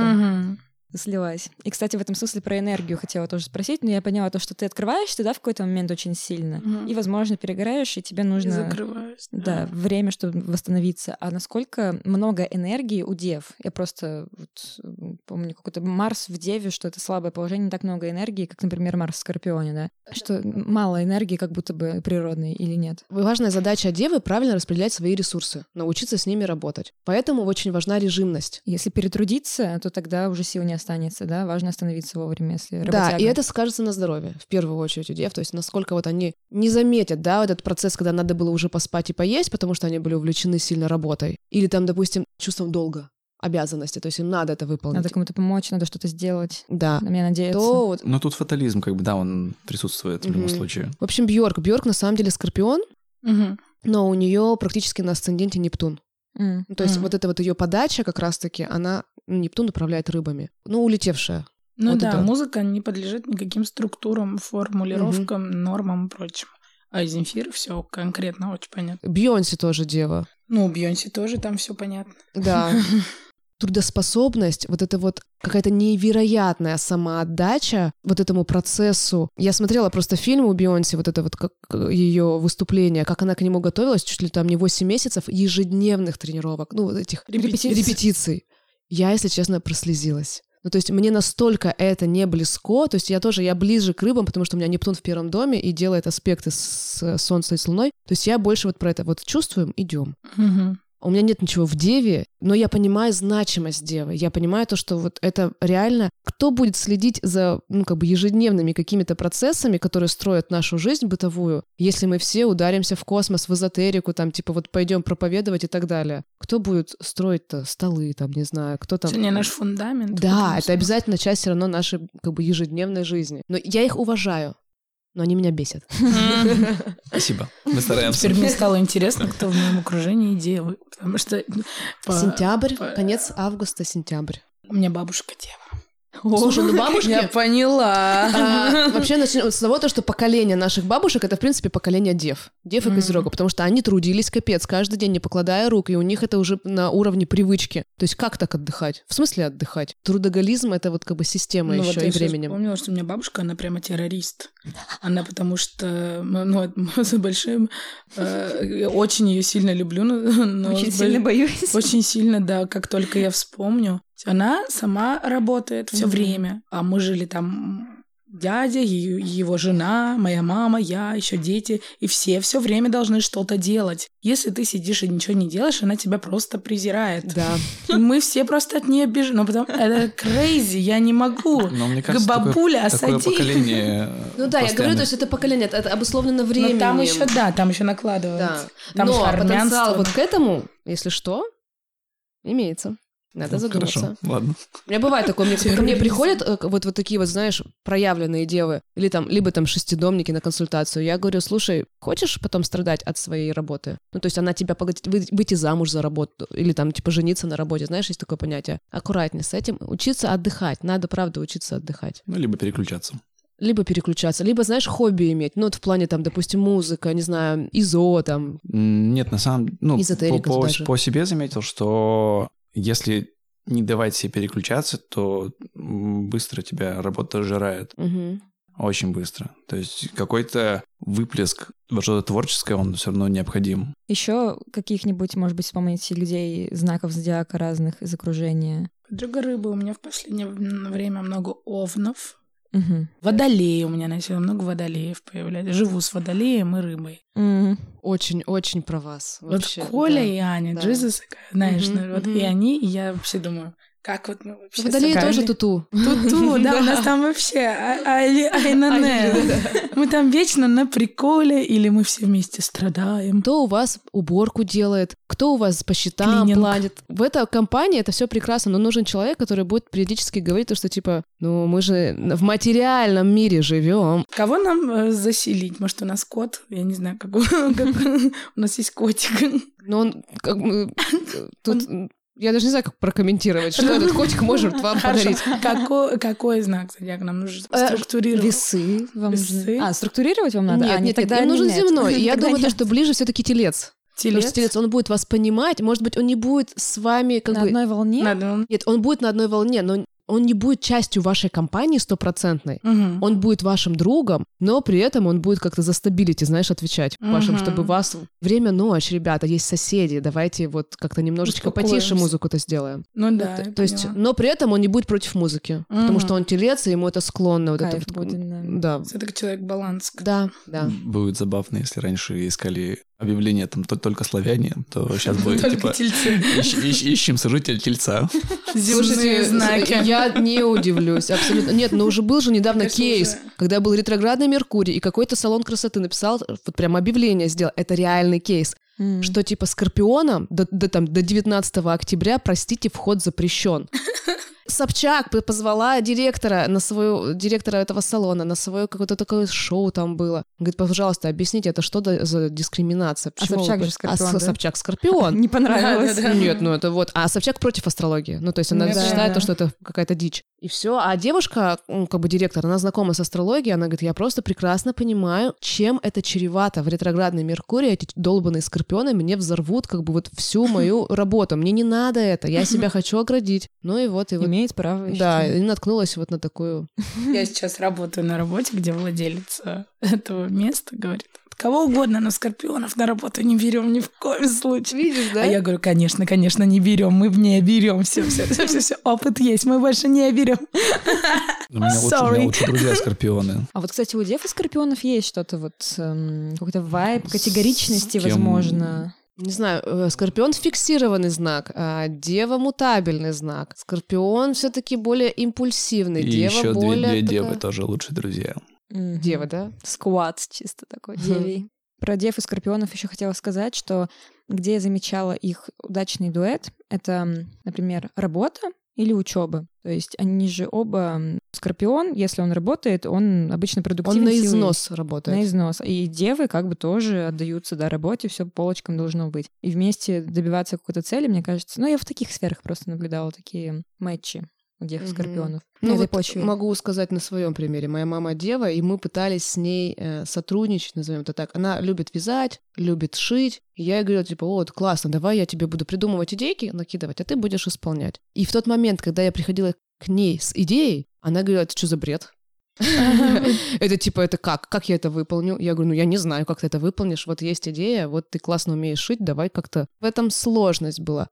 Слилась. И, кстати, в этом смысле про энергию хотела тоже спросить, но я поняла то, что ты открываешься, да, в какой-то момент очень сильно, Мгм. и, возможно, перегораешь, и тебе И нужно... закрываюсь. Да, время, чтобы восстановиться. А насколько много энергии у дев? Я просто вот, помню какой-то Марс в Деве, что это слабое положение, не так много энергии, как, например, Марс в Скорпионе, да? Что мало энергии как будто бы природной или нет? Важная задача девы — правильно распределять свои ресурсы, научиться с ними работать. Поэтому очень важна режимность. Если перетрудиться, то тогда уже сил не останется, да? Важно остановиться вовремя, если Да, работяга. и это скажется на здоровье, в первую очередь у дев. То есть насколько вот они не заметят, да, вот этот процесс, когда надо было уже поспать и поесть, потому что они были увлечены сильно работой. Или там, допустим, чувством долга, обязанности. То есть им надо это выполнить. Надо кому-то помочь, надо что-то сделать. Да. На меня надеяться. То вот Но тут фатализм, как бы, да, он присутствует в любом случае. В общем, Бьорк. Бьорк на самом деле скорпион, Мгм. но у нее практически на асценденте Нептун. Ну, То есть Мгм. вот эта вот ее подача как раз-таки, она Нептун управляет рыбами. Ну, улетевшая. Ну Вот да, это. музыка не подлежит никаким структурам, формулировкам, нормам и прочим. А Земфир все конкретно очень понятно. Бьонси тоже дева. Ну, Бьонси тоже там все понятно. Да. Трудоспособность, вот это вот какая-то невероятная самоотдача вот этому процессу. Я смотрела просто фильм у Бейонсе, вот это вот как ее выступление, как она к нему готовилась, чуть ли там не 8 месяцев ежедневных тренировок, ну, вот этих Репетиций. репетиций. Я, если честно, прослезилась. Ну, то есть мне настолько это не близко, то есть я тоже, я ближе к рыбам, потому что у меня Нептун в первом доме и делает аспекты с Солнцем и с Луной. То есть я больше вот про это вот чувствуем, идем. Мгм. У меня нет ничего в деве, но я понимаю значимость девы. Я понимаю то, что вот это реально... Кто будет следить за, ну, как бы ежедневными какими-то процессами, которые строят нашу жизнь бытовую, если мы все ударимся в космос, в эзотерику, там, типа, вот пойдем проповедовать и так далее? Кто будет строить-то столы, там, не знаю, кто там... Это не наш фундамент. Да, это обязательно часть все равно нашей, как бы, ежедневной жизни. Но я их уважаю, но они меня бесят. Спасибо. Мы стараемся. Теперь мне стало интересно, кто в моем окружении девы. Потому что ну, по- Сентябрь, по- конец августа, сентябрь. у меня бабушка дева. Слушай, ну бабушки... Я поняла. А, вообще начнем с того, то, что поколение наших бабушек это, в принципе, поколение дев. Дев и Мгм. козерога, потому что они трудились капец каждый день, не покладая рук, и у них это уже на уровне привычки. То есть как так отдыхать? В смысле отдыхать? Трудоголизм — это вот как бы система Ну, еще я и временем. вспомнила, что у меня бабушка, она прямо террорист. Она потому что, ну, ну, с большим, э, я очень ее сильно люблю, но, Очень сильно боюсь. Очень сильно, да, как только я вспомню. Она сама работает все Мгм. время, а мы жили там дядя, его жена, моя мама, я, еще дети, и все все время должны что-то делать. Если ты сидишь и ничего не делаешь, она тебя просто презирает. Да. И мы все просто от нее бежим. Ну, потому это crazy, я не могу. Но мне кажется, такое, бабуля, такое осади. поколение Ну да, я говорю, постоянно- то есть это поколение, это обусловлено Но временем. там еще, да, там еще Да. накладывается. Там Но потенциал вот к этому, если что, имеется. Надо Ну, задуматься. Хорошо, ладно. У меня бывает такое, мне, ко мне приходят э, вот, вот такие вот, знаешь, проявленные девы, или там, либо там шестидомники на консультацию. Я говорю, слушай, хочешь потом страдать от своей работы? Ну, то есть она тебя погодит вы- выйти замуж за работу, или там, типа, жениться на работе. Знаешь, есть такое понятие. Аккуратнее с этим. Учиться отдыхать. Надо, правда, учиться отдыхать. Ну, либо переключаться. Либо переключаться, либо, знаешь, хобби иметь. Ну, вот в плане, там, допустим, музыка, не знаю, ИЗО, там. Нет, на самом ну, по, по, даже. по себе заметил, что если не давать себе переключаться, то быстро тебя работа жирает. Мгм. Очень быстро. То есть какой-то выплеск во что-то творческое, он все равно необходим. Еще каких-нибудь, может быть, вспомните людей, знаков зодиака разных из окружения. Друга рыбы у меня в последнее время много овнов. Мгм. Водолеи у меня начало много водолеев появляется. Живу с водолеем и рыбой. Очень-очень про вас. Вообще, вот Коля да. и Аня, да. Джизус, знаешь, ну, вот мгм. и они, и я вообще думаю, как вот мы вообще Водолеи тоже туту. Ту-ту, да, у нас там вообще а- али- айнане. Мы там вечно на приколе, или мы все вместе страдаем. Кто у вас уборку делает, кто у вас по счетам платит. В этой компании это все прекрасно, но нужен человек, который будет периодически говорить то, что типа, ну мы же в материальном мире живем. Кого нам э, заселить? Может, у нас кот? Я не знаю, как, у- как у нас есть котик. Но он как бы, тут я даже не знаю, как прокомментировать, что этот котик может вам Хорошо. подарить. Какой, какой знак зодиака нам нужно Э, структурировать? Весы вам Весы? нужны. А, структурировать вам надо? Нет, а, не нет, тогда им нужен нет. земной. Я Тогда думаю, то, нет. что ближе все-таки телец. Потому Телец? что телец, он будет вас понимать, может быть, он не будет с вами как на бы... одной волне? Надо, он- Нет, он будет на одной волне, но он не будет частью вашей компании стопроцентной. Мгм. Он будет вашим другом, но при этом он будет как-то за стабилити, знаешь, отвечать вашим, Мгм. чтобы вас... Время ночь, ребята, есть соседи, давайте вот как-то немножечко потише Успокоимся. музыку-то сделаем. Ну да, То- я то есть, но при этом он не будет против музыки, потому что он телец, и ему это склонно. Вот Кайф это, будет, да. да. Это человек баланс. Да, да. Будет забавно, если раньше искали объявление там то- только славяне, то сейчас будет Только типа тельцы. «Ищ- ищ- ищем сожителя тельца. Земные знаки. я не удивлюсь, абсолютно. Нет, но уже был же недавно кейс, когда был ретроградный Меркурий, и какой-то салон красоты написал, вот прям объявление сделал. Это реальный кейс. М. что типа Скорпионам до, до, там, до 19 октября, простите, вход запрещен. Собчак позвала директора на свою директора этого салона на свое какое-то такое шоу там было. Говорит, пожалуйста, объясните, это что за дискриминация? А Почему вы Собчак про- же Скорпион, а да? Собчак Скорпион. Не понравилось. Нет, ну это вот. А Собчак против астрологии. Ну, то есть она Ну, считает, то, что это какая-то дичь. И все. А девушка, ну, как бы директор, она знакома с астрологией, она говорит, я просто прекрасно понимаю, чем это чревато. В ретроградный Меркурий эти долбанные скорпионы мне взорвут как бы вот всю мою работу. Мне не надо это, я себя хочу оградить. Ну и вот, и вот. Имеет право. Да, и наткнулась вот на такую... Я сейчас работаю на работе, где владелец этого места говорит, кого угодно, но скорпионов на работу не берем ни в коем случае. Видишь, А я говорю, конечно, конечно, не берем, мы не берем, все, все, все, все, все, опыт есть, мы больше не берем. У меня лучше, у меня лучше друзья скорпионы. А вот, кстати, у дев и скорпионов есть что-то вот, эм, какой-то вайб, категоричности, С кем? возможно. Не знаю, э, Скорпион фиксированный знак, а Дева мутабельный знак. Скорпион все-таки более импульсивный. И Дева еще две, более две такая- девы тоже лучшие друзья. Мгм. Дева, да? Сквад чисто такой, девий. Про дев и скорпионов еще хотела сказать, что где я замечала их удачный дуэт, это, например, работа или учеба. То есть они же оба скорпион, если он работает, он обычно Он продуктивен. на силой- износ работает. На износ. И девы как бы тоже отдаются да, работе, все по полочкам должно быть. И вместе добиваться какой-то цели, мне кажется. Ну, я в таких сферах просто наблюдала такие матчи. У дев Мгм. скорпионов. Ну, этой вот почве. могу сказать на своем примере. Моя мама дева, и мы пытались с ней э, сотрудничать, назовем это так. Она любит вязать, любит шить. И я ей говорила, типа, вот, классно, давай я тебе буду придумывать идейки, накидывать, а ты будешь исполнять. И в тот момент, когда я приходила к ней с идеей, она говорила, это что за бред? Это типа, это как? Как я это выполню? Я говорю, ну я не знаю, как ты это выполнишь. Вот есть идея, вот ты классно умеешь шить, давай как-то... В этом сложность была.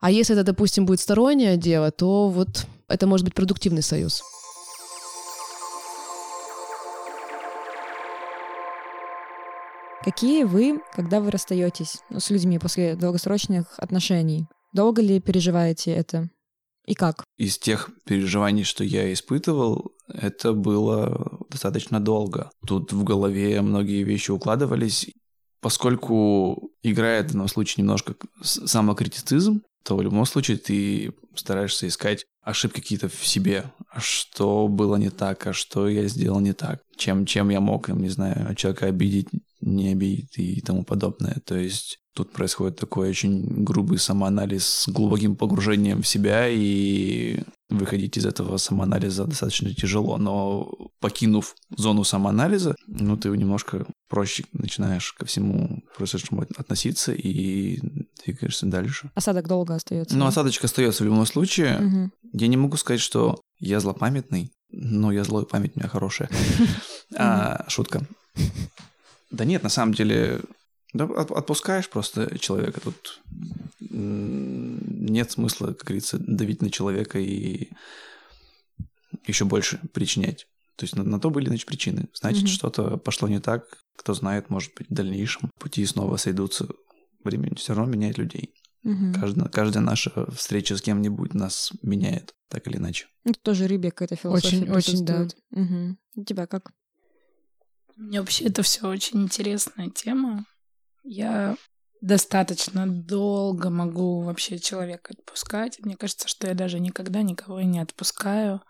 А если это, допустим, будет стороннее дело, то вот это может быть продуктивный союз. Какие вы, когда вы расстаетесь ну, с людьми после долгосрочных отношений? Долго ли переживаете это? И как? Из тех переживаний, что я испытывал, это было достаточно долго. Тут в голове многие вещи укладывались. Поскольку играет в данном случае немножко самокритицизм, то в любом случае ты стараешься искать ошибки какие-то в себе. А что было не так, а что я сделал не так, чем, чем я мог, не знаю, человека обидеть, не обидеть и тому подобное. То есть тут происходит такой очень грубый самоанализ с глубоким погружением в себя, и выходить из этого самоанализа достаточно тяжело. Но покинув зону самоанализа, ну, ты немножко проще начинаешь ко всему произошедшему относиться и двигаешься дальше. Осадок долго остается. Но осадочек остается в любом случае. Мгм. Я не могу сказать, что я злопамятный, но я злой, память у меня хорошая. А, Шутка. Да нет, на самом деле, да, от- отпускаешь просто человека. Тут нет смысла, как говорится, давить на человека и еще больше причинять. То есть на, на то были, значит, причины. Значит, Мгм. что-то пошло не так. Кто знает, может быть, в дальнейшем пути снова сойдутся. Время все равно меняет людей. Мгм. Каждая, каждая наша встреча с кем-нибудь нас меняет, так или иначе. Тут тоже рыбья какая-то философия Очень, очень, да. Мгм. У тебя как? Мне вообще это все очень интересная тема. Я достаточно долго могу вообще человека отпускать. Мне кажется, что я даже никогда никого и не отпускаю.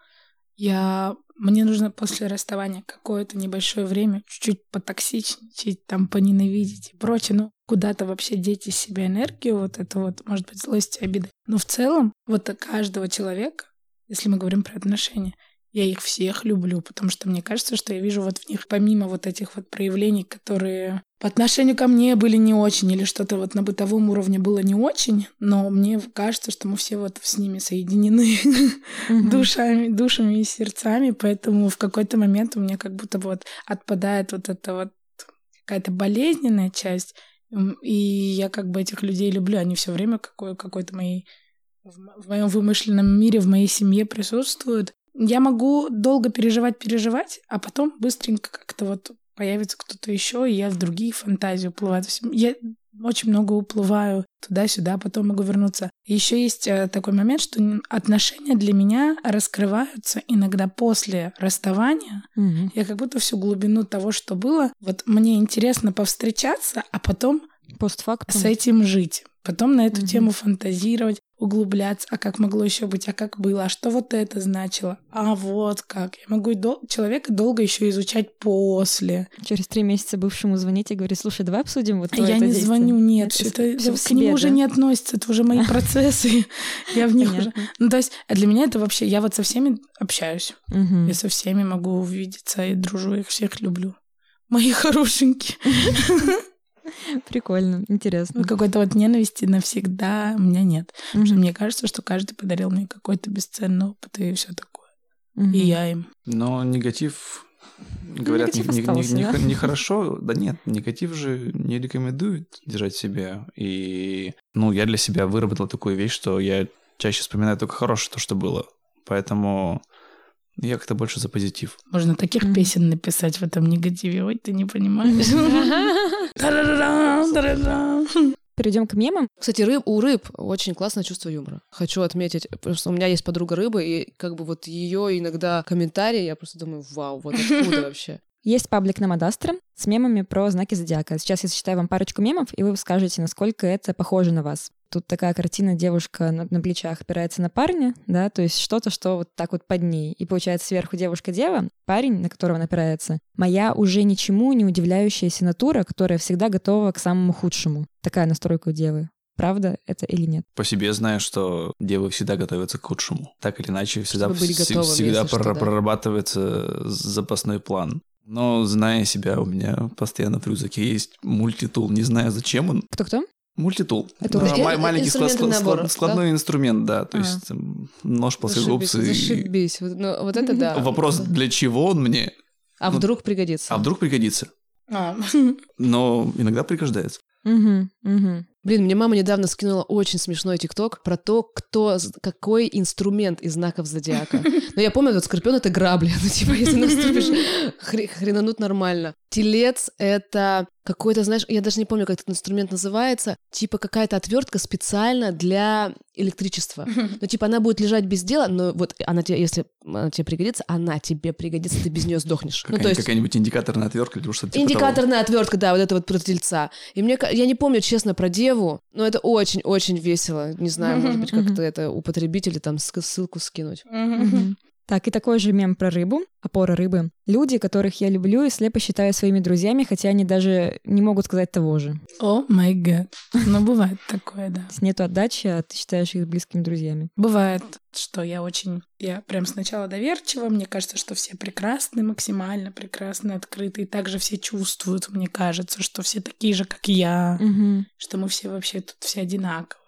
Я... Мне нужно после расставания какое-то небольшое время чуть-чуть потоксичничать, там, поненавидеть и прочее. Ну, куда-то вообще деть из себя энергию, вот это вот, может быть, злость и обида. Но в целом, вот каждого человека, если мы говорим про отношения, я их всех люблю, потому что мне кажется, что я вижу вот в них, помимо вот этих вот проявлений, которые по отношению ко мне были не очень, или что-то вот на бытовом уровне было не очень, но мне кажется, что мы все вот с ними соединены душами, душами и сердцами, поэтому в какой-то момент у меня как будто вот отпадает вот эта вот какая-то болезненная часть, и я как бы этих людей люблю, они все время какой- какой-то моей в мо- в моем вымышленном мире, в моей семье присутствуют. Я могу долго переживать, переживать, а потом быстренько как-то вот появится кто-то еще, и я в другие фантазии уплываю. Я очень много уплываю туда-сюда, потом могу вернуться. Еще есть э, такой момент, что отношения для меня раскрываются иногда после расставания. Мгм. Я как будто всю глубину того, что было, вот мне интересно повстречаться, а потом Постфактум. с этим жить. Потом на эту Мгм. тему фантазировать, углубляться, а как могло еще быть, а как было, а что вот это значило, а вот как. Я могу дол- человека долго еще изучать после. Через три месяца бывшему звонить и говорить, слушай, давай обсудим вот А твое я это не действие». звоню, нет, это, это в к нему себе, уже да? не относится, это уже мои процессы, я в них уже. Ну, то есть а для меня это вообще, я вот со всеми общаюсь, я со всеми могу увидеться и дружу, их всех люблю. Мои хорошенькие. Прикольно, интересно. Какой-то вот ненависти навсегда у меня нет. Потому что Мгм. мне кажется, что каждый подарил мне какой-то бесценный опыт и все такое. И я им. Но негатив, говорят, негатив не- остался, не- да? не- нехорошо. Да нет, негатив же не рекомендует держать в себе. И, ну, я для себя выработал такую вещь, что я чаще вспоминаю только хорошее, то, что было. Поэтому я как-то больше за позитив. Можно таких песен написать в этом негативе. Ой, ты не понимаешь. Перейдем к мемам. Кстати, рыб, у рыб очень классное чувство юмора. Хочу отметить, просто у меня есть подруга рыбы, и как бы вот ее иногда комментарии, я просто думаю, вау, вот откуда вообще? Есть паблик на Мадастро с мемами про знаки зодиака. Сейчас я зачитаю вам парочку мемов, и вы скажете, насколько это похоже на вас. Тут такая картина, девушка на, на плечах опирается на парня, да, то есть что-то, что вот так вот под ней. И получается сверху девушка-дева, парень, на которого она опирается. Моя уже ничему не удивляющаяся натура, которая всегда готова к самому худшему. Такая настройка у девы. Правда это или нет? По себе знаю, что девы всегда готовятся к худшему. Так или иначе, всегда, готовыми, всегда если что, да. прорабатывается запасной план. Но зная себя, у меня постоянно в рюкзаке есть мультитул. Не знаю, зачем он. Кто-кто? Мультитул. Это А, уже- ма- Э, маленький склад- склад- набор, склад- складной инструмент, да. То А. есть там, нож, Зашибись, плоскогубцы. и- зашибись. Вот, ну, вот это да. Вопрос, Да. для чего он мне? А ну, вдруг пригодится? А вдруг пригодится? А, Но иногда пригождается. Угу, угу. Блин, мне мама недавно скинула очень смешной тикток про то, кто, какой инструмент из знаков зодиака. Но я помню, вот скорпион — это грабли. Ну, типа, если наступишь, хре- хренанут нормально. Телец — это какой-то, знаешь, я даже не помню, как этот инструмент называется, типа какая-то отвертка специально для электричества. Ну, типа, она будет лежать без дела, но вот она тебе, если она тебе пригодится, она тебе пригодится, ты без нее сдохнешь. Ну, Какая- то есть Какая-нибудь индикаторная отвертка или что-то типа того. Индикаторная отвертка, да, вот это вот про тельца. И мне, я не помню, честно, про деву, но это очень-очень весело. Не знаю, может быть, как-то это употребить или там ссылку скинуть. Так, и такой же мем про рыбу, опора рыбы. Люди, которых я люблю и слепо считаю своими друзьями, хотя они даже не могут сказать того же. О май гад. Ну, бывает такое, да. Есть нету отдачи, а ты считаешь их близкими друзьями. Бывает, что я очень... Я прям сначала доверчива, мне кажется, что все прекрасны, максимально прекрасны, открыты, и также все чувствуют, мне кажется, что все такие же, как я, Мгм. что мы все вообще тут все одинаковые.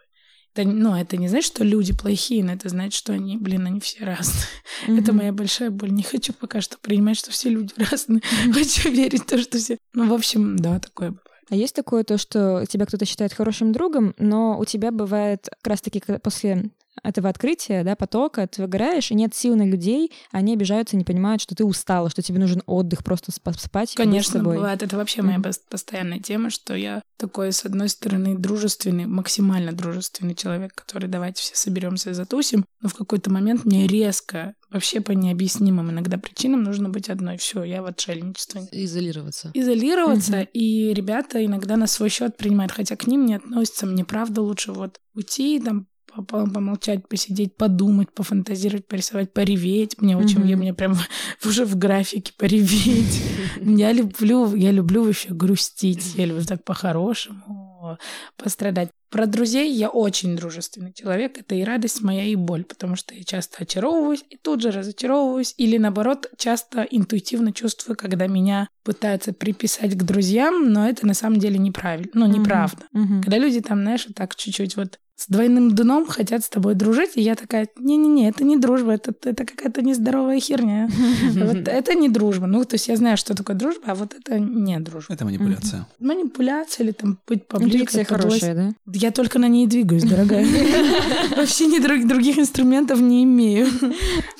Это, ну, это не значит, что люди плохие, но это значит, что они, блин, они все разные. Это Мгм. моя большая боль. Не хочу пока что принимать, что все люди разные. Хочу верить в то, что все... Ну, в общем, да, такое бывает. А есть такое то, что тебя кто-то считает хорошим другом, но у тебя бывает как раз-таки после этого открытия, да, потока, ты выгораешь, и нет сил на людей, они обижаются, не понимают, что ты устала, что тебе нужен отдых, просто спа- спать Конечно, собой. бывает. Это вообще моя Мгм. пос- постоянная тема, что я такой, с одной стороны, дружественный, максимально дружественный человек, который давайте все соберемся и затусим, но в какой-то момент мне резко, вообще по необъяснимым иногда причинам нужно быть одной. Все, я в отшельничестве. Изолироваться. Изолироваться, Мгм. и ребята иногда на свой счет принимают, хотя к ним не относятся. Мне правда лучше вот уйти, там, помолчать, посидеть, подумать, пофантазировать, порисовать, пореветь. Мне очень, Мгм. я, мне прям уже в графике пореветь. Я люблю, я люблю вообще грустить, я люблю так по-хорошему пострадать. Про друзей я очень дружественный человек. Это и радость моя, и боль, потому что я часто очаровываюсь и тут же разочаровываюсь. Или наоборот, часто интуитивно чувствую, когда меня пытаются приписать к друзьям, но это на самом деле неправильно. Ну, неправда. Мгм. Когда люди там, знаешь, так чуть-чуть вот с двойным дном хотят с тобой дружить, и я такая, не-не-не, это не дружба, это, это какая-то нездоровая херня. Вот это не дружба. Ну, то есть я знаю, что такое дружба, а вот это не дружба. Это манипуляция. Манипуляция или там быть поближе хорошая, да? Я только на ней двигаюсь, дорогая. Вообще ни друг- других инструментов не имею.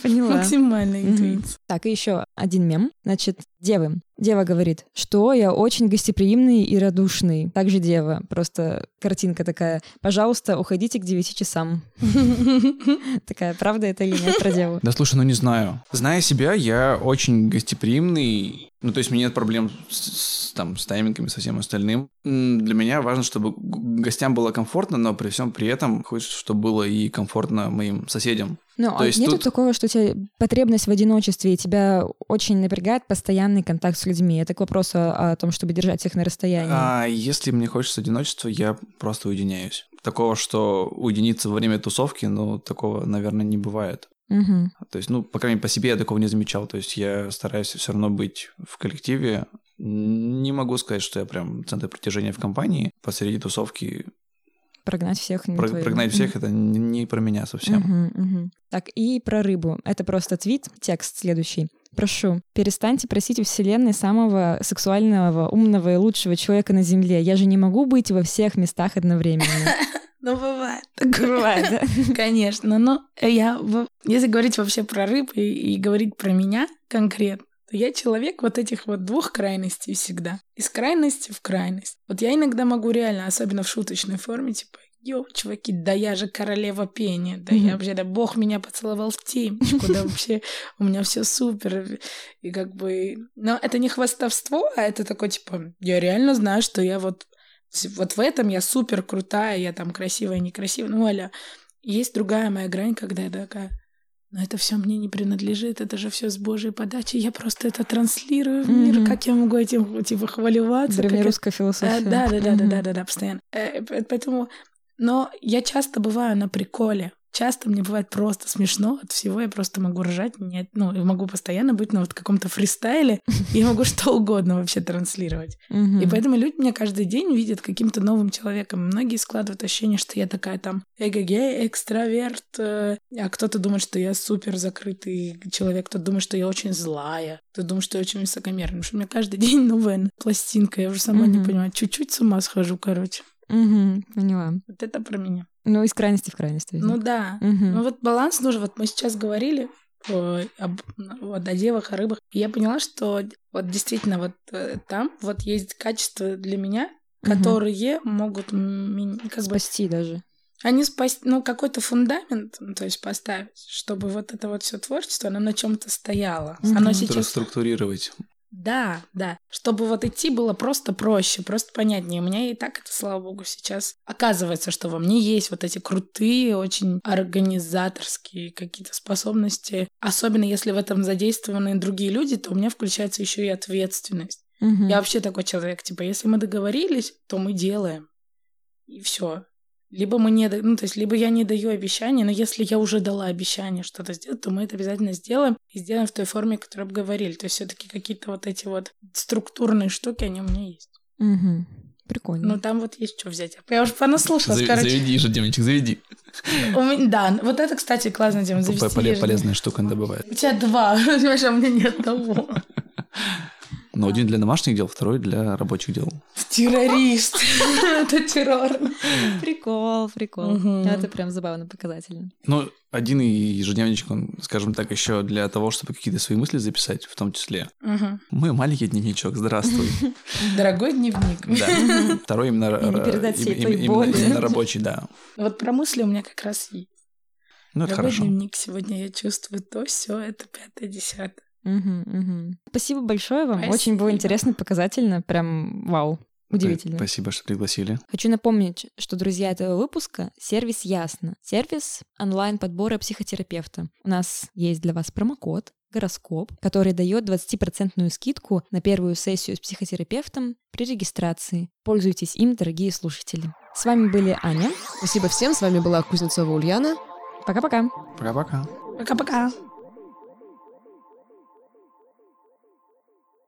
Поняла. Максимальная интуиция. Так, и еще один мем. Значит, девы. Дева говорит, что я очень гостеприимный и радушный. Также дева. Просто картинка такая. Пожалуйста, уходите к 9 часам. Такая, правда это или нет про деву? Да слушай, ну не знаю. Зная себя, я очень гостеприимный. Ну, то есть, у меня нет проблем с, с, там, с таймингами, со всем остальным. Для меня важно, чтобы гостям было комфортно, но при всем при этом хочется, чтобы было и комфортно моим соседям. Ну, а есть нету тут- такого, что у тебя потребность в одиночестве, и тебя очень напрягает постоянный контакт с людьми? Это к вопросу о, о том, чтобы держать их на расстоянии. А если мне хочется одиночества, я просто уединяюсь. Такого, что уединиться во время тусовки, ну, такого, наверное, не бывает. Мгм. То есть, ну, по крайней мере, по себе я такого не замечал. То есть я стараюсь все равно быть в коллективе. Не могу сказать, что я прям центр притяжения в компании. Посреди тусовки Прогнать всех. не про- твоё. прогнать всех это не не про меня совсем. Мгм, мгм. Так, и про рыбу. Это просто твит, текст следующий. Прошу, перестаньте просить у Вселенной самого сексуального, умного и лучшего человека на Земле. Я же не могу быть во всех местах одновременно. Ну, бывает. Бывает, да? Конечно, но я, если говорить вообще про рыб и, и говорить про меня конкретно, то я человек вот этих вот двух крайностей всегда. Из крайности в крайность. Вот я иногда могу реально, особенно в шуточной форме, типа, Йоу, чуваки, да я же королева пения, да я Мгм. вообще, да бог меня поцеловал в темечку, да вообще у меня все супер. И как бы... Но это не хвастовство, а это такое, типа, я реально знаю, что я вот вот в этом я супер крутая, я там красивая, некрасивая, ну, аля. Есть другая моя грань, когда я такая, но это все мне не принадлежит, это же все с Божьей подачи, я просто это транслирую в мир, Мгм. как я могу этим, типа, хваливаться? Древнерусская а, философия. Да, да, да, да, да, да, да, постоянно. Э, п- Поэтому Но я часто бываю на приколе. Часто мне бывает просто смешно от всего, я просто могу ржать, нет, ну, могу постоянно быть на вот каком-то фристайле, и могу что угодно вообще транслировать. И поэтому люди меня каждый день видят каким-то новым человеком. Многие складывают ощущение, что я такая там эгегей, экстраверт, э, а кто-то думает, что я супер закрытый человек, кто-то думает, что я очень злая, кто-то думает, что я очень высокомерный, потому что у меня каждый день новая пластинка, я уже сама не понимаю, чуть-чуть с ума схожу, короче. Угу, поняла. Вот это про меня. Ну, из крайности в крайность. Видимо. Ну да. Угу. Ну вот баланс нужен. Вот мы сейчас говорили о, об, вот, о девах, о рыбах. И я поняла, что вот действительно вот э, там вот есть качества для меня, Мгм. которые могут меня как бы... Спасти даже. Они спасти, ну, какой-то фундамент, ну, то есть поставить, чтобы вот это вот все творчество, оно на чем-то стояло. Мгм. Оно сейчас Структурировать. Да, да. Чтобы вот идти было просто проще, просто понятнее. У меня и так это, слава богу, сейчас оказывается, что во мне есть вот эти крутые, очень организаторские какие-то способности. Особенно если в этом задействованы другие люди, то у меня включается еще и ответственность. Мгм. Я вообще такой человек, типа, если мы договорились, то мы делаем. И все. Либо мы не, ну, то есть, либо я не даю обещания, но если я уже дала обещание что-то сделать, то мы это обязательно сделаем и сделаем в той форме, которую обговорили. То есть, все-таки какие-то вот эти вот структурные штуки, они у меня есть. Мгм. Прикольно. Ну, там вот есть что взять. Я уже понаслушалась, Зави- короче. Заведи ежедневничек, заведи. У меня- да, вот это, кстати, классная тема. завести поле-. Полезная штука добывает. У тебя два, понимаешь, а у меня нет того. Но один для домашних дел, второй для рабочих дел. Террорист. Это террор. Прикол, прикол. Это прям забавно, показательно. Ну, один и ежедневничек, он, скажем так, еще для того, чтобы какие-то свои мысли записать, в том числе. Мой маленький дневничок, здравствуй. Дорогой дневник. Да. Второй именно... И именно- рабочий, да. Вот про мысли у меня как раз есть. Ну, это Дорогой хорошо. дневник, сегодня я чувствую то, все, это пятое, десятое. Мгм, мгм. Спасибо большое вам. Спасибо. Очень было интересно, показательно. Прям вау. Удивительно. Спасибо, что пригласили. Хочу напомнить, что друзья этого выпуска — сервис Ясно. Сервис онлайн-подбора психотерапевта. У нас есть для вас промокод гороскоп, который дает 20% скидку на первую сессию с психотерапевтом при регистрации. Пользуйтесь им, дорогие слушатели. С вами были Аня. Спасибо всем. С вами была Кузнецова Ульяна. Пока-пока. Пока-пока. Пока-пока.